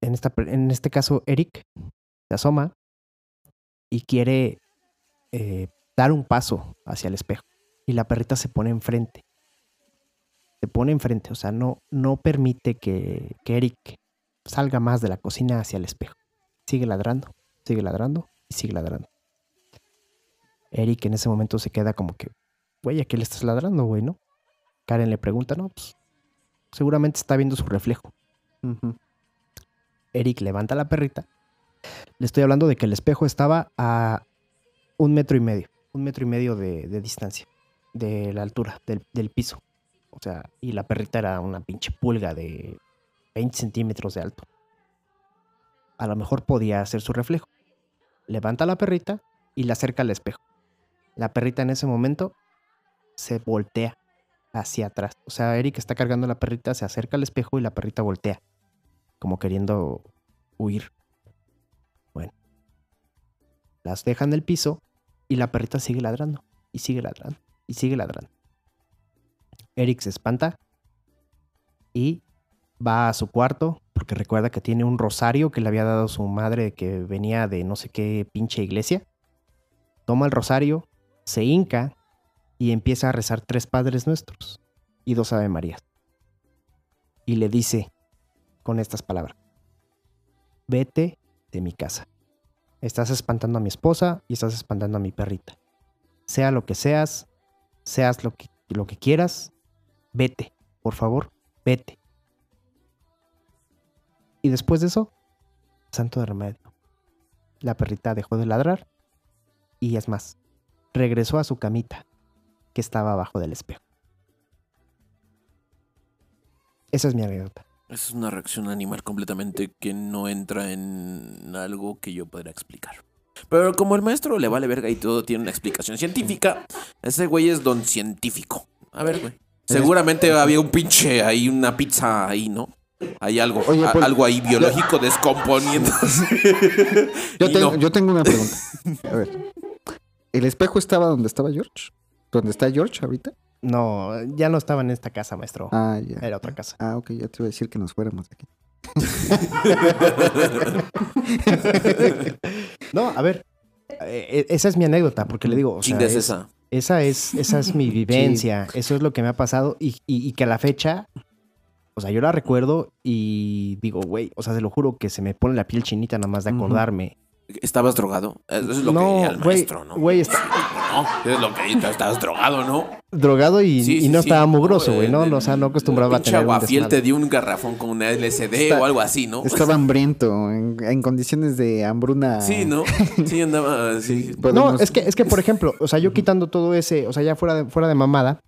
[SPEAKER 4] en, esta, en este caso, Eric se asoma y quiere eh, dar un paso hacia el espejo. Y la perrita se pone enfrente. Se pone enfrente, o sea, no, no permite que, que Eric salga más de la cocina hacia el espejo. Sigue ladrando, sigue ladrando y sigue ladrando. Eric en ese momento se queda como que, güey, ¿a qué le estás ladrando, güey, no? Karen le pregunta, no, pues seguramente está viendo su reflejo. Eric levanta la perrita. Le estoy hablando de que el espejo estaba a un metro y medio, un metro y medio de, de distancia, de la altura del, del piso. O sea, y la perrita era una pinche pulga de 20 centímetros de alto. A lo mejor podía hacer su reflejo. Levanta la perrita y la acerca al espejo. La perrita en ese momento se voltea hacia atrás. O sea, Eric está cargando a la perrita, se acerca al espejo y la perrita voltea. Como queriendo huir. Bueno. Las dejan en el piso y la perrita sigue ladrando. Y sigue ladrando. Y sigue ladrando. Eric se espanta y va a su cuarto porque recuerda que tiene un rosario que le había dado su madre que venía de no sé qué pinche iglesia. Toma el rosario, se hinca y empieza a rezar tres Padres Nuestros y dos Ave Marías. Y le dice con estas palabras, vete de mi casa. Estás espantando a mi esposa y estás espantando a mi perrita. Sea lo que seas, seas lo que, lo que quieras, vete, por favor, vete. Y después de eso, santo de remedio. La perrita dejó de ladrar y es más, regresó a su camita que estaba abajo del espejo. Esa es mi anécdota.
[SPEAKER 2] Es una reacción animal completamente que no entra en algo que yo podría explicar. Pero como el maestro le vale verga y todo tiene una explicación científica, ese güey es don científico. A ver, güey. Seguramente había un pinche ahí, una pizza ahí, ¿no? Hay algo,
[SPEAKER 3] Oye,
[SPEAKER 2] a-
[SPEAKER 3] Paul-
[SPEAKER 2] algo ahí biológico descomponiéndose.
[SPEAKER 3] Yo,
[SPEAKER 2] Y
[SPEAKER 3] tengo,
[SPEAKER 2] no.
[SPEAKER 3] yo tengo una pregunta. A ver. ¿El espejo estaba donde estaba George? ¿Dónde está George ahorita?
[SPEAKER 4] No, ya no estaba en esta casa, maestro.
[SPEAKER 3] Ah, ya.
[SPEAKER 4] Era otra casa.
[SPEAKER 3] Ah, ok, ya te iba a decir que nos fuéramos de aquí.
[SPEAKER 4] No, a ver. eh, esa es mi anécdota, porque le digo, o sea, es-
[SPEAKER 2] esa.
[SPEAKER 4] esa es, esa es mi vivencia, eso es lo que me ha pasado y, y- y que a la fecha, o sea, yo la recuerdo y digo, güey, o sea, se lo juro que se me pone la piel chinita nada más de acordarme.
[SPEAKER 2] ¿Estabas drogado? Eso es lo
[SPEAKER 4] No,
[SPEAKER 2] que diría el maestro, ¿no?
[SPEAKER 4] güey, está-
[SPEAKER 2] No, es lo que estabas drogado, ¿no?
[SPEAKER 4] Drogado y,
[SPEAKER 2] Sí,
[SPEAKER 4] y
[SPEAKER 2] sí,
[SPEAKER 4] no
[SPEAKER 2] sí.
[SPEAKER 4] estaba mugroso, güey, ¿no?
[SPEAKER 2] el-
[SPEAKER 4] O sea, no acostumbraba a tener un
[SPEAKER 2] aguafiel te dio un garrafón con una LSD
[SPEAKER 3] Está-
[SPEAKER 2] o algo así, ¿no?
[SPEAKER 3] Estaba hambriento, en, en condiciones de hambruna.
[SPEAKER 2] Sí, ¿no? Sí, andaba así.
[SPEAKER 4] No,
[SPEAKER 3] Podemos-
[SPEAKER 4] es que, es que, por ejemplo, o sea, yo quitando todo ese, o sea, ya fuera de, fuera de mamada,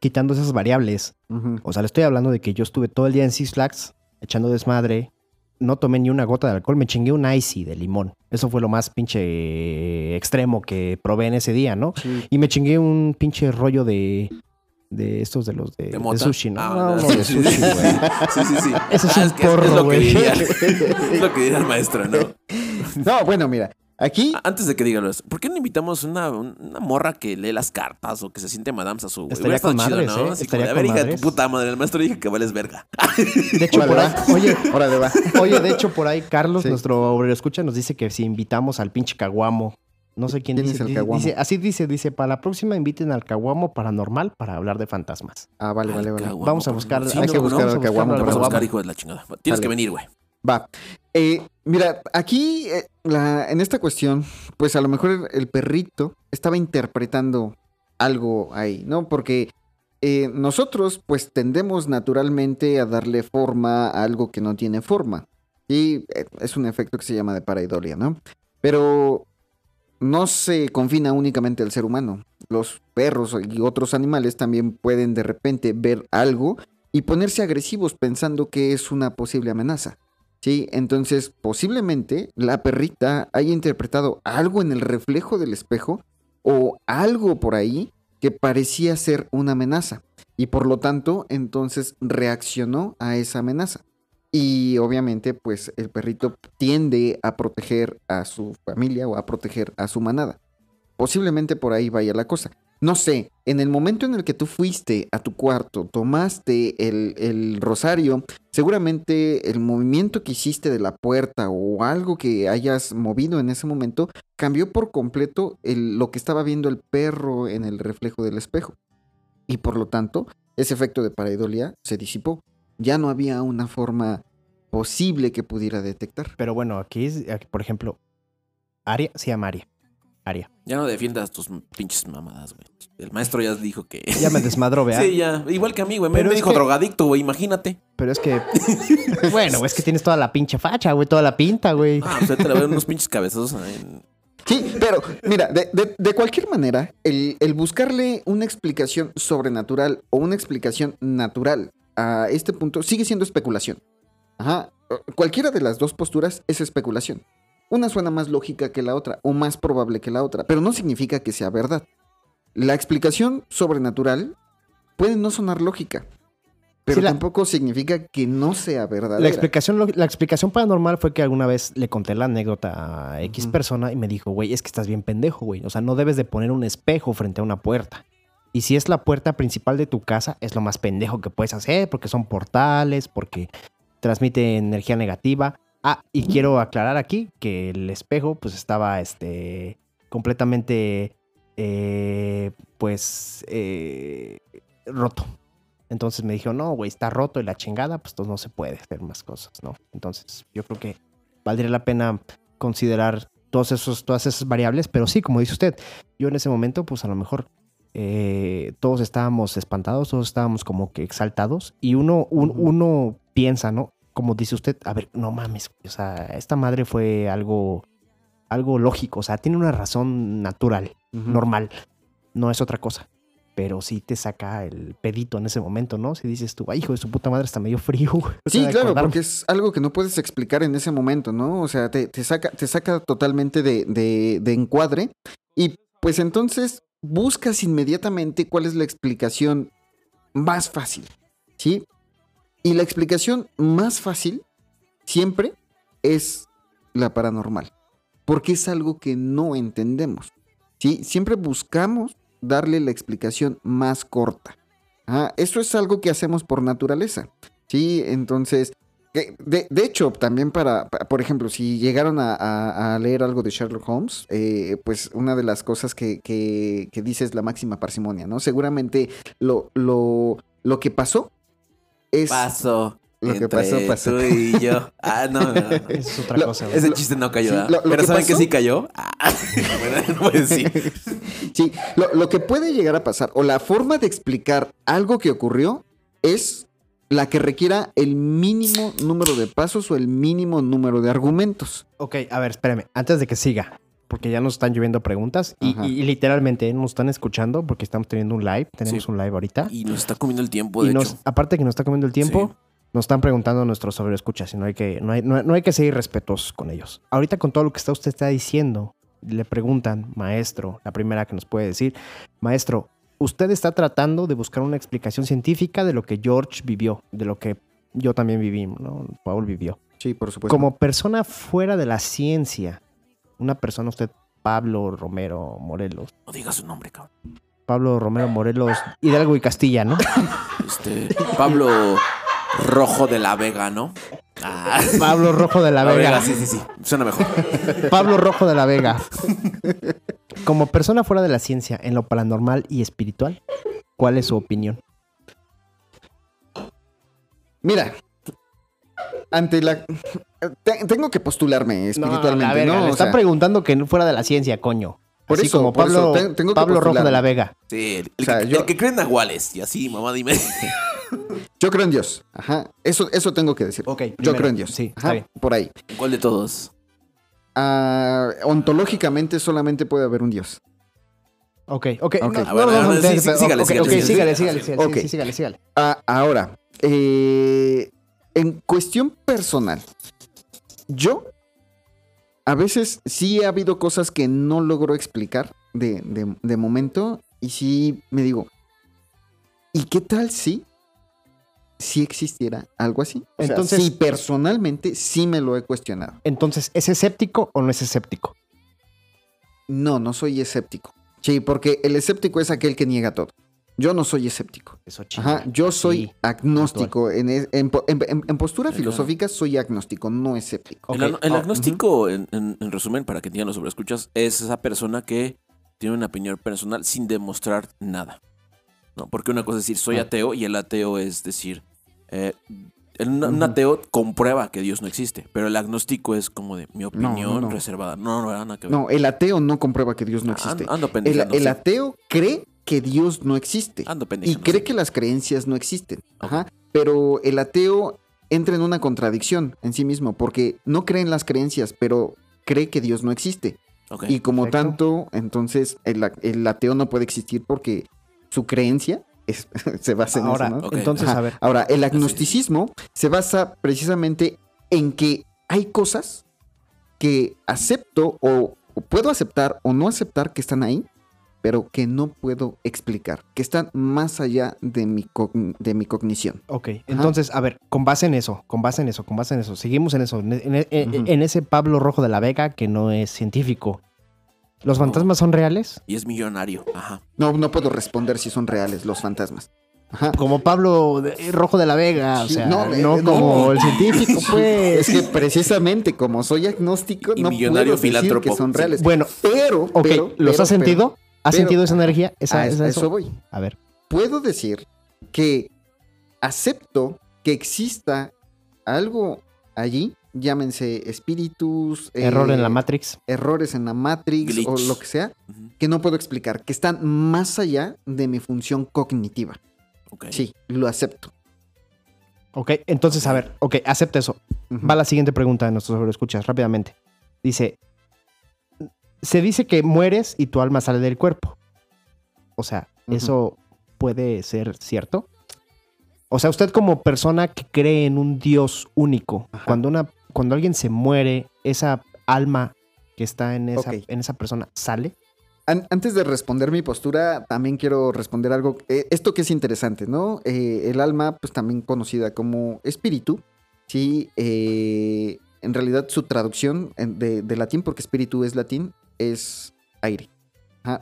[SPEAKER 4] quitando esas variables, o sea, le estoy hablando de que yo estuve todo el día en Six Flags echando desmadre, no tomé ni una gota de alcohol, me chingué un icy de limón. Eso fue lo más pinche extremo que probé en ese día, ¿no?
[SPEAKER 3] Sí.
[SPEAKER 4] Y me chingué un pinche rollo de, de estos de los de,
[SPEAKER 2] ¿De
[SPEAKER 4] sushi, ¿no?
[SPEAKER 2] Ah,
[SPEAKER 4] no, de sushi, güey.
[SPEAKER 2] Sí, sí, sí.
[SPEAKER 4] Eso es
[SPEAKER 2] Ah,
[SPEAKER 4] un porro,
[SPEAKER 2] es que
[SPEAKER 4] güey.
[SPEAKER 2] diría, es lo que diría el maestro, ¿no?
[SPEAKER 3] No, bueno, mira, aquí
[SPEAKER 2] Antes de que digan eso, ¿por qué no invitamos una, una morra que lee las cartas o que se siente madame a su
[SPEAKER 4] Estaría con madres, ¿eh?
[SPEAKER 2] Así
[SPEAKER 4] Estaría
[SPEAKER 2] como, a ver, hija de tu puta madre, el maestro dije que vales verga.
[SPEAKER 4] De hecho,
[SPEAKER 3] Órale,
[SPEAKER 4] por ahí, oye,
[SPEAKER 3] Órale, va.
[SPEAKER 4] Oye, de hecho, por ahí Carlos,
[SPEAKER 3] Sí.
[SPEAKER 4] nuestro obrero escucha, nos dice que si invitamos al pinche caguamo. No sé quién,
[SPEAKER 3] ¿Quién
[SPEAKER 4] dice,
[SPEAKER 3] es el caguamo?
[SPEAKER 4] dice- Así dice, dice, para la próxima inviten al caguamo paranormal para hablar de fantasmas.
[SPEAKER 3] Ah, vale, vale, vale.
[SPEAKER 2] Caguamo,
[SPEAKER 4] Vamos a buscar-.
[SPEAKER 2] Sí,
[SPEAKER 3] hay
[SPEAKER 2] no,
[SPEAKER 3] que
[SPEAKER 2] no,
[SPEAKER 3] buscar
[SPEAKER 2] vamos
[SPEAKER 3] al caguamo,
[SPEAKER 2] vas a buscar, hijo de la chingada. Tienes que venir, güey.
[SPEAKER 3] Va. Eh, mira, aquí eh, la- en esta cuestión, pues a lo mejor el, perrito estaba interpretando algo ahí, ¿no? Porque eh, nosotros pues tendemos naturalmente a darle forma a algo que no tiene forma. Y eh, es un efecto que se llama de pareidolia, ¿no? Pero no se confina únicamente al ser humano. Los perros y otros animales también pueden de repente ver algo y ponerse agresivos pensando que es una posible amenaza. Sí, entonces posiblemente la perrita haya interpretado algo en el reflejo del espejo o algo por ahí que parecía ser una amenaza y por lo tanto entonces reaccionó a esa amenaza. Y obviamente pues el perrito tiende a proteger a su familia o a proteger a su manada. Posiblemente por ahí vaya la cosa. No sé, en el momento en el que tú fuiste a tu cuarto, tomaste el, el rosario, seguramente el movimiento que hiciste de la puerta o algo que hayas movido en ese momento cambió por completo lo que estaba viendo el perro en el reflejo del espejo. Y por lo tanto, ese efecto de pareidolia se disipó. Ya no había una forma posible que pudiera detectar.
[SPEAKER 4] Pero bueno, aquí, es- por ejemplo, Aria se llama Aria.
[SPEAKER 2] Ya no defiendas tus pinches mamadas, güey. El maestro ya dijo que.
[SPEAKER 4] Ya me desmadró, vea.
[SPEAKER 2] Sí, ya. Igual que a mí, güey. Me, dijo
[SPEAKER 4] que-
[SPEAKER 2] drogadicto, güey. Imagínate.
[SPEAKER 4] Pero es que. bueno, es que tienes toda la pinche facha, güey, toda la pinta, güey.
[SPEAKER 2] Ah, pues te la veo unos pinches cabezazos en-
[SPEAKER 3] Sí, pero mira, de, de- de cualquier manera, el, el buscarle una explicación sobrenatural o una explicación natural a este punto sigue siendo especulación. Ajá. Cualquiera de las dos posturas es especulación. Una suena más lógica que la otra o más probable que la otra, pero no significa que sea verdad. La explicación sobrenatural puede no sonar lógica, pero
[SPEAKER 4] Sí, la-
[SPEAKER 3] tampoco significa que no sea verdadera.
[SPEAKER 4] La explicación, lo- la explicación paranormal fue que alguna vez le conté la anécdota a X persona y me dijo, güey, es que estás bien pendejo, güey. O sea, no debes de poner un espejo frente a una puerta. Y si es la puerta principal de tu casa, es lo más pendejo que puedes hacer, porque son portales, porque transmite energía negativa. Ah, y quiero aclarar aquí que el espejo, pues estaba este completamente eh, pues, eh, roto. Entonces me dijo, no, güey, está roto y la chingada, pues entonces no se puede hacer más cosas, ¿no? Entonces yo creo que valdría la pena considerar todos esos, todas esas variables, pero sí, como dice usted, yo en ese momento, pues a lo mejor eh, todos estábamos espantados, todos estábamos como que exaltados y uno, un- uno piensa, ¿no? Como dice usted, a ver, no mames, o sea, esta madre fue algo, algo lógico, o sea, tiene una razón natural, normal, no es otra cosa. Pero sí te saca el pedito en ese momento, ¿no? Si dices tú, ay, hijo de su puta madre, está medio frío. güey". O
[SPEAKER 3] Sí, claro,
[SPEAKER 4] acordarme.
[SPEAKER 3] porque es algo que no puedes explicar en ese momento, ¿no? O sea, te, te saca, te saca totalmente de, de- de encuadre y pues entonces buscas inmediatamente cuál es la explicación más fácil, ¿sí? Y la explicación más fácil siempre es la paranormal, porque es algo que no entendemos, ¿sí? Siempre buscamos darle la explicación más corta. Ah, eso es algo que hacemos por naturaleza. Sí, entonces, de, de hecho, también para, pa- por ejemplo, si llegaron a leer algo de Sherlock Holmes, eh, pues una de las cosas que, que, que dice es la máxima parsimonia, ¿no? Seguramente lo, lo, lo que pasó es...
[SPEAKER 2] Paso.
[SPEAKER 3] Lo que pasó, pasó.
[SPEAKER 2] Tú y yo. Ah, no, no, no.
[SPEAKER 4] Esa es otra
[SPEAKER 3] Lo-
[SPEAKER 4] cosa.
[SPEAKER 2] Ese chiste no cayó.
[SPEAKER 3] Sí,
[SPEAKER 2] ¿verdad?
[SPEAKER 3] lo- lo
[SPEAKER 2] Pero
[SPEAKER 3] que
[SPEAKER 2] ¿saben que
[SPEAKER 3] pasó-
[SPEAKER 2] sí cayó? Ah, bueno, no puedo decir.
[SPEAKER 3] Sí, lo, lo que puede llegar a pasar, o la forma de explicar algo que ocurrió, es la que requiera el mínimo número de pasos o el mínimo número de argumentos.
[SPEAKER 4] Ok, a ver, espérame. Antes de que siga, porque ya nos están lloviendo preguntas y, y- y literalmente nos están escuchando porque estamos teniendo un live. Tenemos
[SPEAKER 2] Sí.
[SPEAKER 4] un live ahorita.
[SPEAKER 2] Y nos está comiendo el tiempo,
[SPEAKER 4] Y
[SPEAKER 2] de
[SPEAKER 4] nos,
[SPEAKER 2] hecho.
[SPEAKER 4] aparte que nos está comiendo el tiempo,
[SPEAKER 2] Sí.
[SPEAKER 4] nos están preguntando nuestros sobreescuchas y no hay que, no hay, no, no hay que ser irrespetuosos con ellos. Ahorita con todo lo que está usted está diciendo, le preguntan, maestro, la primera que nos puede decir, maestro, usted está tratando de buscar una explicación científica de lo que George vivió, de lo que yo también viví, ¿no? Paul vivió.
[SPEAKER 3] Sí, por supuesto.
[SPEAKER 4] Como persona fuera de la ciencia, una persona, usted, Pablo Romero Morelos,
[SPEAKER 2] No diga su nombre, cabrón.
[SPEAKER 4] Pablo Romero Morelos, Hidalgo y Castilla, ¿no?
[SPEAKER 2] Este, Pablo Rojo de la Vega, ¿no? Ah,
[SPEAKER 4] Pablo Rojo de la Vega.
[SPEAKER 2] sí, sí, sí. Suena mejor.
[SPEAKER 4] Pablo Rojo de la Vega. Como persona fuera de la ciencia, en lo paranormal y espiritual, ¿cuál es su opinión?
[SPEAKER 3] Mira, ante la... te- tengo que postularme espiritualmente,
[SPEAKER 4] la
[SPEAKER 3] ¿no?
[SPEAKER 4] verga, le
[SPEAKER 3] O
[SPEAKER 4] están
[SPEAKER 3] sea,
[SPEAKER 4] preguntando que no fuera de la ciencia, coño.
[SPEAKER 3] Por
[SPEAKER 4] Así
[SPEAKER 3] eso,
[SPEAKER 4] como
[SPEAKER 3] por
[SPEAKER 4] Pablo,
[SPEAKER 3] eso, tengo
[SPEAKER 4] Pablo Rojo de la Vega.
[SPEAKER 2] Sí, el,
[SPEAKER 3] O sea,
[SPEAKER 2] que,
[SPEAKER 3] yo-
[SPEAKER 2] el que cree en Nahuales. Y así, mamá, dime.
[SPEAKER 3] Yo creo en Dios. Ajá. Eso, eso tengo que decir.
[SPEAKER 4] Ok,
[SPEAKER 3] Yo
[SPEAKER 4] primero.
[SPEAKER 3] creo en Dios.
[SPEAKER 4] Sí, está
[SPEAKER 3] Ajá,
[SPEAKER 4] bien.
[SPEAKER 3] Por ahí.
[SPEAKER 2] ¿Cuál de todos?
[SPEAKER 3] Ah, ontológicamente solamente puede haber un Dios.
[SPEAKER 4] Ok, ok. No, no, no, no,
[SPEAKER 2] sígale, sígale, sígale.
[SPEAKER 4] sígale, sígale, sígale,
[SPEAKER 3] Ok.
[SPEAKER 4] sí, sígale, sígale.
[SPEAKER 3] Ah, ahora, eh, en cuestión personal, yo a veces sí ha habido cosas que no logro explicar de, de- de momento y sí me digo, ¿y qué tal si, si existiera algo así? O sea,
[SPEAKER 4] Entonces-
[SPEAKER 3] sí, personalmente sí me lo he cuestionado.
[SPEAKER 4] Entonces, ¿es escéptico o no es escéptico?
[SPEAKER 3] No, no soy escéptico. Sí, porque el escéptico es aquel que niega todo. Yo no soy escéptico.
[SPEAKER 4] Eso.
[SPEAKER 3] Ajá, yo soy
[SPEAKER 4] Sí.
[SPEAKER 3] agnóstico. En, en en- en- en postura filosófica soy agnóstico, no escéptico.
[SPEAKER 2] El, ag- el
[SPEAKER 4] oh,
[SPEAKER 2] agnóstico, en, en- en resumen, para que entiendan los sobreescuchas, es esa persona que tiene una opinión personal sin demostrar nada. ¿no? Porque una cosa es decir, soy
[SPEAKER 3] Ah.
[SPEAKER 2] ateo, y el ateo es decir, eh, el- un, ateo comprueba que Dios no existe, pero el agnóstico es como de mi
[SPEAKER 3] no,
[SPEAKER 2] opinión
[SPEAKER 3] no.
[SPEAKER 2] reservada. No, no, nada que ver.
[SPEAKER 3] No, el ateo no comprueba que Dios no
[SPEAKER 2] Ah,
[SPEAKER 3] existe.
[SPEAKER 2] Ando, ando
[SPEAKER 3] El, el ateo cree que Dios no existe.
[SPEAKER 2] Ando
[SPEAKER 3] Y cree que las creencias no existen. Ajá. Pero el ateo entra en una contradicción en sí mismo, porque no cree en las creencias, pero cree que Dios no existe.
[SPEAKER 2] Ok.
[SPEAKER 3] Y como
[SPEAKER 4] perfecto.
[SPEAKER 3] tanto, entonces el, ateo no puede existir porque su creencia es- se basa en
[SPEAKER 4] Ahora,
[SPEAKER 3] eso, ¿no?
[SPEAKER 4] Entonces, a ver.
[SPEAKER 3] Ahora, el agnosticismo se basa precisamente en que hay cosas que acepto o, o puedo aceptar o no aceptar que están ahí, pero que no puedo explicar, que están más allá de mi, cogn- de mi cognición.
[SPEAKER 4] Ok, entonces, a ver, con base en eso, con base en eso, con base en eso, seguimos en eso, en, ese Pablo Rojo de la Vega que no es científico. ¿Los
[SPEAKER 2] No.
[SPEAKER 4] fantasmas son reales?
[SPEAKER 2] Y es millonario. Ajá.
[SPEAKER 3] No, no puedo responder si son reales los fantasmas. Ajá.
[SPEAKER 4] Como Pablo de- Rojo de la Vega, o sea,
[SPEAKER 3] no,
[SPEAKER 4] no,
[SPEAKER 3] eh, no.
[SPEAKER 4] como el científico, pues.
[SPEAKER 3] Es que precisamente como soy agnóstico,
[SPEAKER 2] Y
[SPEAKER 3] no
[SPEAKER 2] millonario
[SPEAKER 3] puedo decir
[SPEAKER 2] filántropo.
[SPEAKER 3] que son
[SPEAKER 2] Sí.
[SPEAKER 3] reales.
[SPEAKER 4] Bueno,
[SPEAKER 3] pero,
[SPEAKER 4] ¿los
[SPEAKER 3] pero,
[SPEAKER 4] has sentido? ¿Has
[SPEAKER 3] Pero-
[SPEAKER 4] sentido esa energía? Esa,
[SPEAKER 3] a,
[SPEAKER 4] esa-
[SPEAKER 3] a
[SPEAKER 4] eso?
[SPEAKER 3] eso voy.
[SPEAKER 4] A ver.
[SPEAKER 3] Puedo decir que acepto que exista algo allí, llámense espíritus,
[SPEAKER 4] Error en la
[SPEAKER 3] eh,
[SPEAKER 4] Matrix.
[SPEAKER 3] errores en la Matrix o lo que sea, que no puedo explicar, que están más allá de mi función cognitiva. Sí, lo acepto.
[SPEAKER 4] Ok, entonces, a ver, ok, acepta eso. Va la siguiente pregunta de nuestros escuchas rápidamente. Dice, se dice que mueres y tu alma sale del cuerpo. O sea. ¿eso puede ser cierto? O sea, usted como persona que cree en un Dios único,
[SPEAKER 3] Ajá.
[SPEAKER 4] cuando, una, cuando alguien se muere, esa alma que está en esa, en esa persona sale.
[SPEAKER 3] An- Antes de responder mi postura, también quiero responder algo. eh, esto que es interesante, ¿no? Eh, el alma, pues también conocida como espíritu, sí, eh, en realidad su traducción de, de latín, porque espíritu es latín, es aire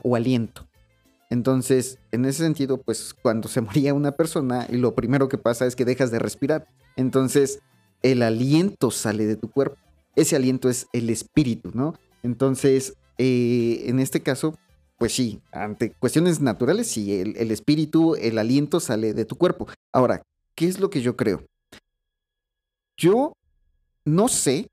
[SPEAKER 3] o aliento. Entonces, en ese sentido, pues cuando se moría una persona, y lo primero que pasa es que dejas de respirar. Entonces, el aliento sale de tu cuerpo. Ese aliento es el espíritu, ¿no? Entonces, eh, en este caso, pues sí, ante cuestiones naturales, sí, el espíritu, el aliento sale de tu cuerpo. Ahora, ¿qué es lo que yo creo? Yo no sé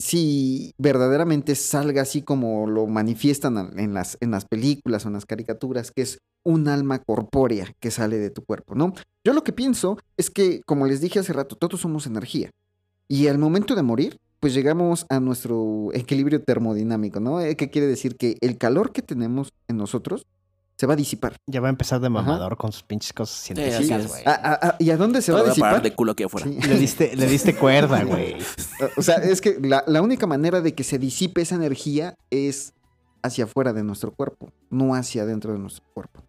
[SPEAKER 3] si verdaderamente salga así como lo manifiestan en las, en las películas o en las caricaturas, que es un alma corpórea que sale de tu cuerpo, ¿no? Yo lo que pienso es que, como les dije hace rato, todos somos energía. Y al momento de morir, pues llegamos a nuestro equilibrio termodinámico, ¿no? Eh, ¿Qué quiere decir? Que el calor que tenemos en nosotros se va a disipar.
[SPEAKER 4] Ya va a empezar de
[SPEAKER 3] Ajá.
[SPEAKER 4] mamador con sus pinches cosas científicas, güey.
[SPEAKER 3] ¿A- a- a- ¿Y a dónde se va a
[SPEAKER 2] va a parar
[SPEAKER 3] disipar?
[SPEAKER 2] de culo aquí afuera.
[SPEAKER 3] Sí.
[SPEAKER 4] Le diste, le diste cuerda, güey.
[SPEAKER 3] O sea, es que la, la única manera de que se disipe esa energía es hacia afuera de nuestro cuerpo, no hacia adentro de nuestro cuerpo.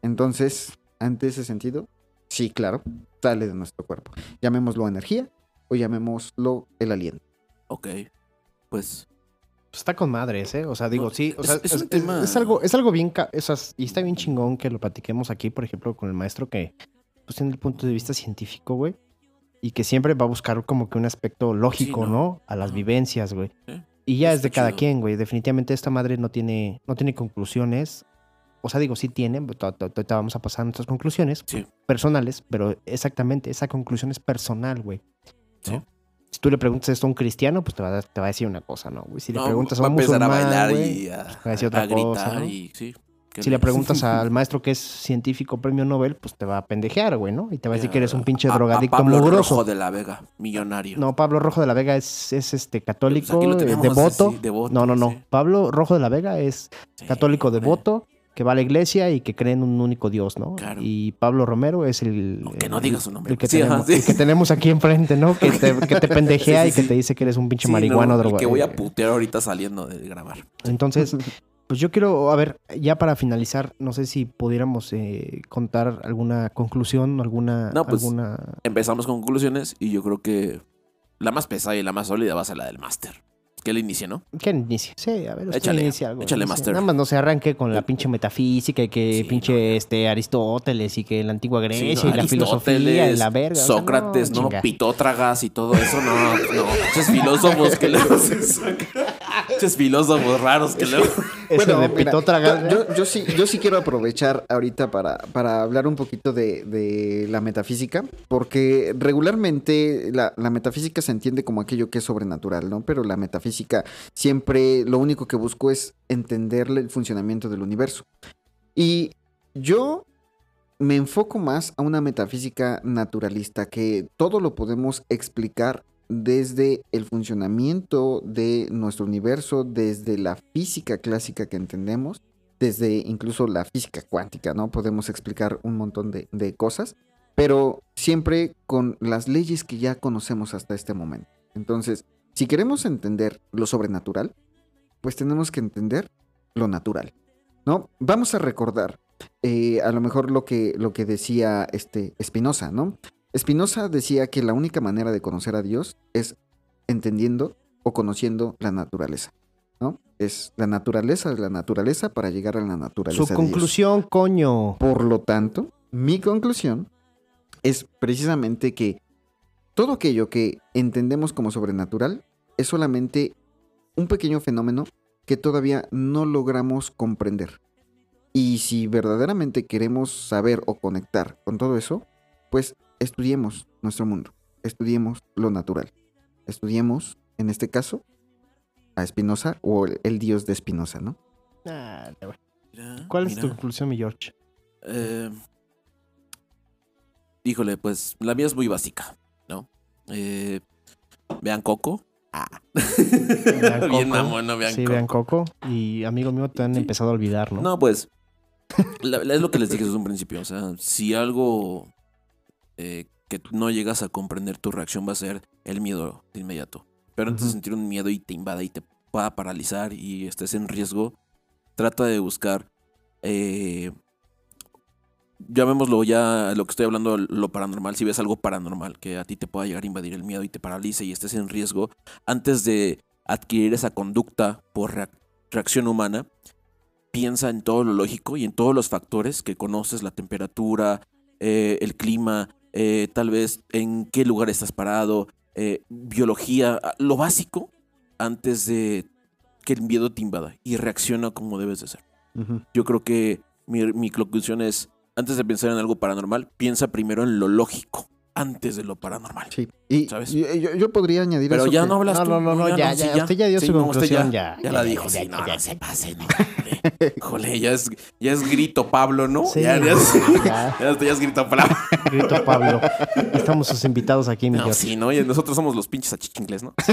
[SPEAKER 3] Entonces, ante ese sentido, sí, claro, sale de nuestro cuerpo. Llamémoslo energía o llamémoslo el aliento.
[SPEAKER 2] Ok. Pues.
[SPEAKER 4] Pues está con madres, ¿eh? O sea, digo, sí, o
[SPEAKER 2] es-
[SPEAKER 4] sea,
[SPEAKER 2] es
[SPEAKER 4] es,
[SPEAKER 2] tema-
[SPEAKER 4] es algo, es algo bien, ca- o sea, y está bien chingón que lo platiquemos aquí, por ejemplo, con el maestro que, pues, tiene el punto de vista científico, güey, y que siempre va a buscar como que un aspecto lógico,
[SPEAKER 2] Sí,
[SPEAKER 4] ¿no?
[SPEAKER 2] ¿no?
[SPEAKER 4] A las vivencias, güey. Y ya es de cada
[SPEAKER 2] chido.
[SPEAKER 4] quien, güey. Definitivamente esta madre no tiene, no tiene conclusiones. O sea, digo, sí tiene, to- ahorita vamos a pasar a nuestras conclusiones
[SPEAKER 2] Sí.
[SPEAKER 4] personales, pero exactamente, esa conclusión es personal, güey. ¿no?
[SPEAKER 2] Sí.
[SPEAKER 4] Si tú le preguntas esto a un cristiano, pues te va a, te va a decir una cosa, ¿no? güey? Si le
[SPEAKER 2] no,
[SPEAKER 4] preguntas a
[SPEAKER 2] va a
[SPEAKER 4] un
[SPEAKER 2] empezar a
[SPEAKER 4] musulmán,
[SPEAKER 2] bailar
[SPEAKER 4] güey,
[SPEAKER 2] y a,
[SPEAKER 4] va a decir otra
[SPEAKER 2] a gritar
[SPEAKER 4] cosa, ¿no?
[SPEAKER 2] y sí. ¿qué
[SPEAKER 4] si le preguntas al maestro que es científico premio Nobel, pues te va a pendejear, güey, ¿no? Y te va a decir que eres un pinche drogadicto
[SPEAKER 2] Pablo
[SPEAKER 4] mugroso.
[SPEAKER 2] Rojo de la Vega, millonario.
[SPEAKER 4] No, Pablo Rojo de la Vega es, es este
[SPEAKER 2] Pues
[SPEAKER 4] católico,
[SPEAKER 2] lo
[SPEAKER 4] eh, devoto. No, no, no.
[SPEAKER 2] sí.
[SPEAKER 4] Pablo Rojo de la Vega es católico devoto que va a la iglesia y que cree en un único Dios, ¿no?
[SPEAKER 2] Claro.
[SPEAKER 4] Y Pablo Romero es el...
[SPEAKER 2] No, que no diga su nombre.
[SPEAKER 4] El que,
[SPEAKER 2] Sí, ajá,
[SPEAKER 4] tenemos,
[SPEAKER 2] sí.
[SPEAKER 4] el que tenemos aquí enfrente, ¿no? Que te, que te pendejea
[SPEAKER 2] Sí, sí,
[SPEAKER 4] y que
[SPEAKER 2] sí.
[SPEAKER 4] te dice que eres un pinche
[SPEAKER 2] Sí,
[SPEAKER 4] marihuano
[SPEAKER 2] no, y
[SPEAKER 4] droga-
[SPEAKER 2] que voy a putear ahorita saliendo de grabar.
[SPEAKER 4] Entonces, pues yo quiero, a ver, ya para finalizar, no sé si pudiéramos eh, contar alguna conclusión, alguna...
[SPEAKER 2] No, pues,
[SPEAKER 4] alguna...
[SPEAKER 2] Empezamos con conclusiones y yo creo que la más pesada y la más sólida va a ser la del máster. Que él inicie, ¿no?
[SPEAKER 4] Que inicie. Sí, a ver, usted
[SPEAKER 2] Échale,
[SPEAKER 4] algo.
[SPEAKER 2] échale. Master.
[SPEAKER 4] Nada más no se arranque con la pinche metafísica y que
[SPEAKER 2] Sí,
[SPEAKER 4] pinche
[SPEAKER 2] no,
[SPEAKER 4] este Aristóteles y que la antigua Grecia
[SPEAKER 2] Sí, no,
[SPEAKER 4] y la filosofía y la verga. o sea,
[SPEAKER 2] Sócrates, ¿no?
[SPEAKER 4] chinga.
[SPEAKER 2] Pitótragas y todo eso, no, no. Muchos filósofos que luego se sacan. Muchos filósofos raros que luego.
[SPEAKER 4] Ese de
[SPEAKER 3] mira,
[SPEAKER 4] Pitótragas,
[SPEAKER 3] yo, yo- yo sí, yo sí quiero aprovechar ahorita para, para hablar un poquito de, de la metafísica, porque regularmente la, la metafísica se entiende como aquello que es sobrenatural, ¿no? Pero la metafísica siempre lo único que busco es entenderle el funcionamiento del universo. Y yo me enfoco más a una metafísica naturalista, que todo lo podemos explicar desde el funcionamiento de nuestro universo, desde la física clásica que entendemos, desde incluso la física cuántica, ¿no? Podemos explicar un montón de, cosas, pero siempre con las leyes que ya conocemos hasta este momento. Entonces, si queremos entender lo sobrenatural, pues tenemos que entender lo natural, ¿no? Vamos a recordar eh, a lo mejor lo que, lo que decía este Spinoza, ¿no? Spinoza decía que la única manera de conocer a Dios es entendiendo o conociendo la naturaleza, ¿no? Es la naturaleza de la naturaleza para llegar a la naturaleza
[SPEAKER 4] Su
[SPEAKER 3] de Dios.
[SPEAKER 4] conclusión, coño.
[SPEAKER 3] Por lo tanto, mi conclusión es precisamente que todo aquello que entendemos como sobrenatural es solamente un pequeño fenómeno que todavía no logramos comprender. Y si verdaderamente queremos saber o conectar con todo eso, pues estudiemos nuestro mundo, estudiemos lo natural, estudiemos, en este caso, a Spinoza o el, el dios de Spinoza, ¿no?
[SPEAKER 4] Ah.
[SPEAKER 2] Mira,
[SPEAKER 4] ¿Cuál es tu conclusión, mi George?
[SPEAKER 2] Eh, híjole, pues la mía es muy básica, ¿no? Eh, vean Coco. Ah.
[SPEAKER 4] Vean
[SPEAKER 2] Bien
[SPEAKER 4] Coco.
[SPEAKER 2] mamón, no vean
[SPEAKER 4] sí,
[SPEAKER 2] Coco.
[SPEAKER 4] vean Coco. Y amigo mío, te han
[SPEAKER 2] Sí.
[SPEAKER 4] empezado a olvidar, ¿no?
[SPEAKER 2] No, pues. la- la- es lo que les dije desde un principio. O sea, si algo eh, que no llegas a comprender, tu reacción va a ser el miedo de inmediato. Pero antes de sentir un miedo y te invada y te pueda paralizar y estés en riesgo, trata de buscar. Eh, llamémoslo ya lo que estoy hablando, lo paranormal. Si ves algo paranormal que a ti te pueda llegar a invadir el miedo y te paralice y estés en riesgo, antes de adquirir esa conducta por reac- reacción humana, piensa en todo lo lógico y en todos los factores que conoces, la temperatura, eh, el clima, eh, tal vez en qué lugar estás parado, eh, biología, ah, lo básico antes de que el miedo te invada y reacciona como debes de ser. Yo creo que mi, mi conclusión es, antes de pensar en algo paranormal, piensa primero en lo lógico, antes de lo paranormal.
[SPEAKER 3] Sí. Y
[SPEAKER 2] ¿Sabes?
[SPEAKER 3] y- yo, yo podría añadir
[SPEAKER 2] Pero
[SPEAKER 3] eso
[SPEAKER 2] ya
[SPEAKER 3] que-
[SPEAKER 2] no hablas
[SPEAKER 4] No,
[SPEAKER 2] tú.
[SPEAKER 4] no, no, no, ya,
[SPEAKER 2] sí,
[SPEAKER 4] ya, usted ya dio
[SPEAKER 2] Sí,
[SPEAKER 4] su
[SPEAKER 2] no, usted
[SPEAKER 4] conclusión,
[SPEAKER 2] ya,
[SPEAKER 4] ya,
[SPEAKER 2] ya
[SPEAKER 4] ya,
[SPEAKER 2] la
[SPEAKER 4] ya,
[SPEAKER 2] dijo,
[SPEAKER 4] ya,
[SPEAKER 2] sí,
[SPEAKER 4] ya,
[SPEAKER 2] no,
[SPEAKER 4] ya.
[SPEAKER 2] no se pase, no. Jole, Jole, ya es, ya es grito Pablo, ¿no?
[SPEAKER 4] Sí,
[SPEAKER 2] ya, ya es,
[SPEAKER 4] ya.
[SPEAKER 2] ya, ya es grito Pablo.
[SPEAKER 4] Grito Pablo. Estamos sus invitados aquí, mi
[SPEAKER 2] No, sí, ¿no? Y nosotros somos los pinches achichincles, ¿no?
[SPEAKER 4] Sí.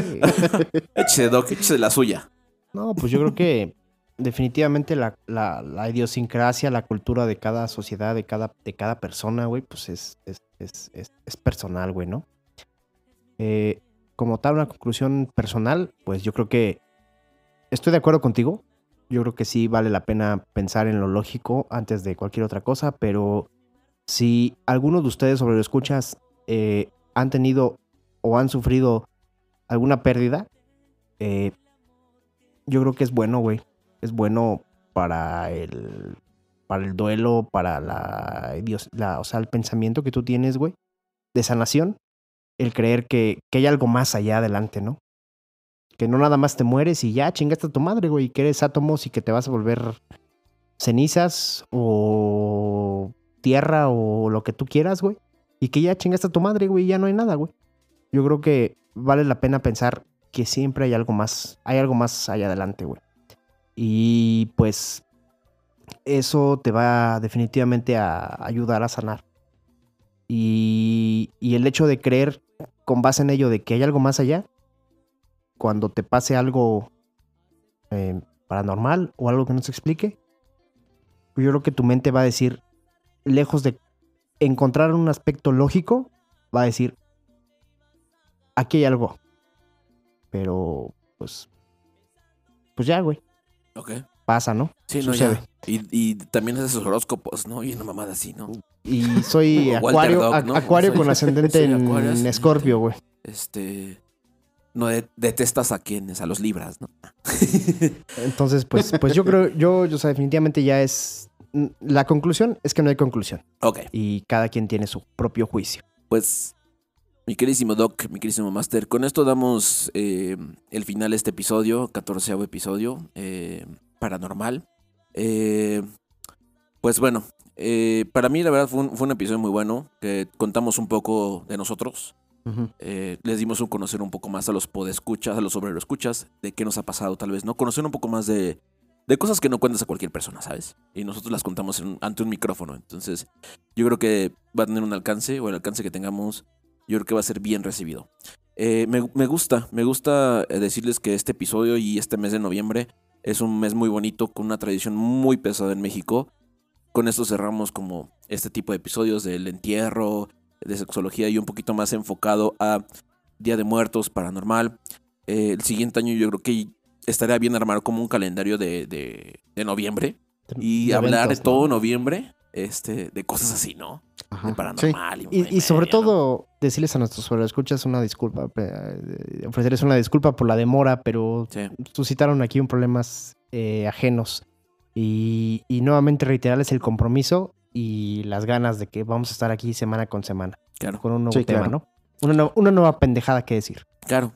[SPEAKER 2] Échese, Doc, échese la suya.
[SPEAKER 4] No, pues yo creo que definitivamente la, la- la idiosincrasia, la cultura de cada sociedad, de cada, de cada persona, güey, pues es, es, es, es- personal, güey, ¿no? Eh, como tal, una conclusión personal, pues yo creo que estoy de acuerdo contigo. Yo creo que sí vale la pena pensar en lo lógico antes de cualquier otra cosa, pero si alguno de ustedes sobre lo escuchas eh, han tenido o han sufrido alguna pérdida, eh, yo creo que es bueno, güey. Es bueno para el, para el duelo, para la, idios- la, o sea, el pensamiento que tú tienes, güey, de sanación, el creer que, que hay algo más allá adelante, ¿no? Que no nada más te mueres y ya chingaste a tu madre, güey, y que eres átomos y que te vas a volver cenizas o tierra o lo que tú quieras, güey. Y que ya chingaste a tu madre, güey, ya no hay nada, güey. Yo creo que vale la pena pensar que siempre hay algo más, hay algo más allá adelante, güey. Y pues eso te va definitivamente a ayudar a sanar. Y, el hecho de creer con base en ello de que hay algo más allá, cuando te pase algo eh, paranormal o algo que no se explique, yo creo que tu mente va a decir, lejos de encontrar un aspecto lógico, va a decir, aquí hay algo. Pero, pues, pues ya, güey,
[SPEAKER 2] Ok.
[SPEAKER 4] pasa, ¿no?
[SPEAKER 2] Sí, no,
[SPEAKER 4] Sucede.
[SPEAKER 2] ya. Y, y también haces sus horóscopos, ¿no? Y una mamada así, ¿no?
[SPEAKER 4] Y soy acuario,
[SPEAKER 2] Dog,
[SPEAKER 4] a-
[SPEAKER 2] ¿no?
[SPEAKER 4] acuario
[SPEAKER 2] Soy-
[SPEAKER 4] con ascendente en escorpio, güey.
[SPEAKER 2] Este. No de- detestas a quienes, a los libras, ¿no?
[SPEAKER 4] Entonces, pues, pues yo creo, yo, yo, o sea, definitivamente ya es. La conclusión es que no hay conclusión.
[SPEAKER 2] ok.
[SPEAKER 4] Y cada quien tiene su propio juicio.
[SPEAKER 2] Pues, mi queridísimo Doc, mi queridísimo Master, con esto damos eh, el final de este episodio, 14 episodio, eh, paranormal. Eh, pues bueno, eh, para mí la verdad fue un, fue un episodio muy bueno, que contamos un poco de nosotros, eh, les dimos un conocer un poco más a los podescuchas, a los escuchas, de qué nos ha pasado tal vez, ¿no? Conocer un poco más de, de cosas que no cuentas a cualquier persona, ¿sabes? Y nosotros las contamos en- ante un micrófono, entonces yo creo que va a tener un alcance, o el alcance que tengamos, yo creo que va a ser bien recibido. Eh, me, me gusta, me gusta eh, decirles que este episodio y este mes de noviembre es un mes muy bonito, con una tradición muy pesada en México. Con esto cerramos como este tipo de episodios del entierro, de sexología y un poquito más enfocado a Día de Muertos, paranormal. Eh, el siguiente año yo creo que estaría bien armar como un calendario de, de- de noviembre y
[SPEAKER 4] De
[SPEAKER 2] hablar
[SPEAKER 4] eventos,
[SPEAKER 2] de todo
[SPEAKER 4] ¿no?
[SPEAKER 2] noviembre este, de cosas así, ¿no?
[SPEAKER 3] Ajá.
[SPEAKER 2] De
[SPEAKER 3] Sí.
[SPEAKER 2] paranormal.
[SPEAKER 4] Y,
[SPEAKER 2] y,
[SPEAKER 4] y sobre
[SPEAKER 2] media, ¿no?
[SPEAKER 4] todo, decirles a nuestros escuchas una disculpa, eh, ofrecerles una disculpa por la demora, pero
[SPEAKER 2] Sí.
[SPEAKER 4] suscitaron aquí un problemas eh, ajenos. Y, y nuevamente reiterarles el compromiso y las ganas de que vamos a estar aquí semana con semana
[SPEAKER 2] Claro,
[SPEAKER 4] con un nuevo
[SPEAKER 3] Sí,
[SPEAKER 4] tema,
[SPEAKER 3] claro.
[SPEAKER 4] ¿no? Una, nue- una nueva pendejada que decir.
[SPEAKER 2] claro.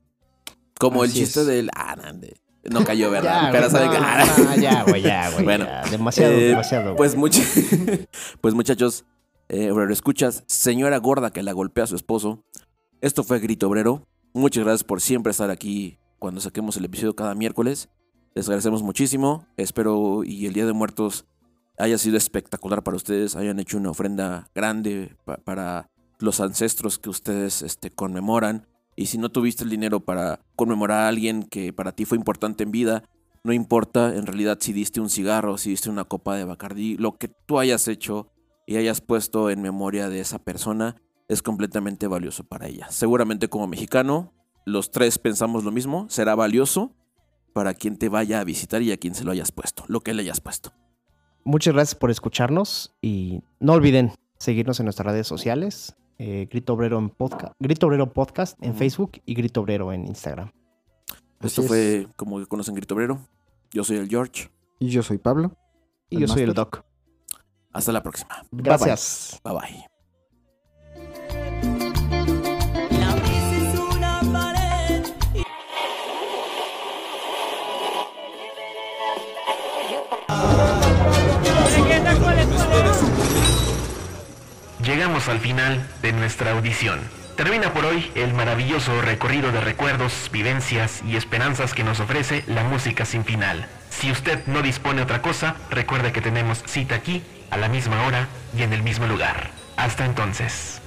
[SPEAKER 2] Como el chiste
[SPEAKER 3] es.
[SPEAKER 2] del. Ah, no, de- No cayó, ¿verdad?
[SPEAKER 4] Ya,
[SPEAKER 2] Pero saben
[SPEAKER 4] no,
[SPEAKER 2] que-
[SPEAKER 4] no, ya, güey, ya, güey.
[SPEAKER 2] Bueno,
[SPEAKER 4] ya. demasiado,
[SPEAKER 2] Eh,
[SPEAKER 4] demasiado.
[SPEAKER 2] Pues, much- pues muchachos, eh, obrero, escuchas, señora gorda que la golpea a su esposo. Esto fue Grito Obrero. Muchas gracias por siempre estar aquí cuando saquemos el episodio cada miércoles. Les agradecemos muchísimo. Espero y el Día de Muertos haya sido espectacular para ustedes. Hayan hecho una ofrenda grande pa- para los ancestros que ustedes este, conmemoran. Y si no tuviste el dinero para conmemorar a alguien que para ti fue importante en vida, no importa en realidad si diste un cigarro, si diste una copa de Bacardí, lo que tú hayas hecho y hayas puesto en memoria de esa persona es completamente valioso para ella. Seguramente como mexicano, los tres pensamos lo mismo, será valioso para quien te vaya a visitar y a quien se lo hayas puesto, lo que le hayas puesto.
[SPEAKER 4] Muchas gracias por escucharnos y no olviden seguirnos en nuestras redes sociales. Eh, Grito Obrero en podcast, Grito Obrero Podcast en. Facebook y Grito Obrero en Instagram.
[SPEAKER 2] Esto
[SPEAKER 3] Así
[SPEAKER 2] fue como que conocen Grito Obrero. Yo soy el George.
[SPEAKER 3] Y yo soy Pablo.
[SPEAKER 4] Y
[SPEAKER 3] ¿El
[SPEAKER 4] yo soy el? Doc.
[SPEAKER 2] Hasta la próxima.
[SPEAKER 4] Gracias.
[SPEAKER 2] Bye bye.
[SPEAKER 1] Llegamos al final de nuestra audición. Termina por hoy el maravilloso recorrido de recuerdos, vivencias y esperanzas que nos ofrece la música sin final. Si usted no dispone otra cosa, recuerde que tenemos cita aquí, a la misma hora y en el mismo lugar. Hasta entonces.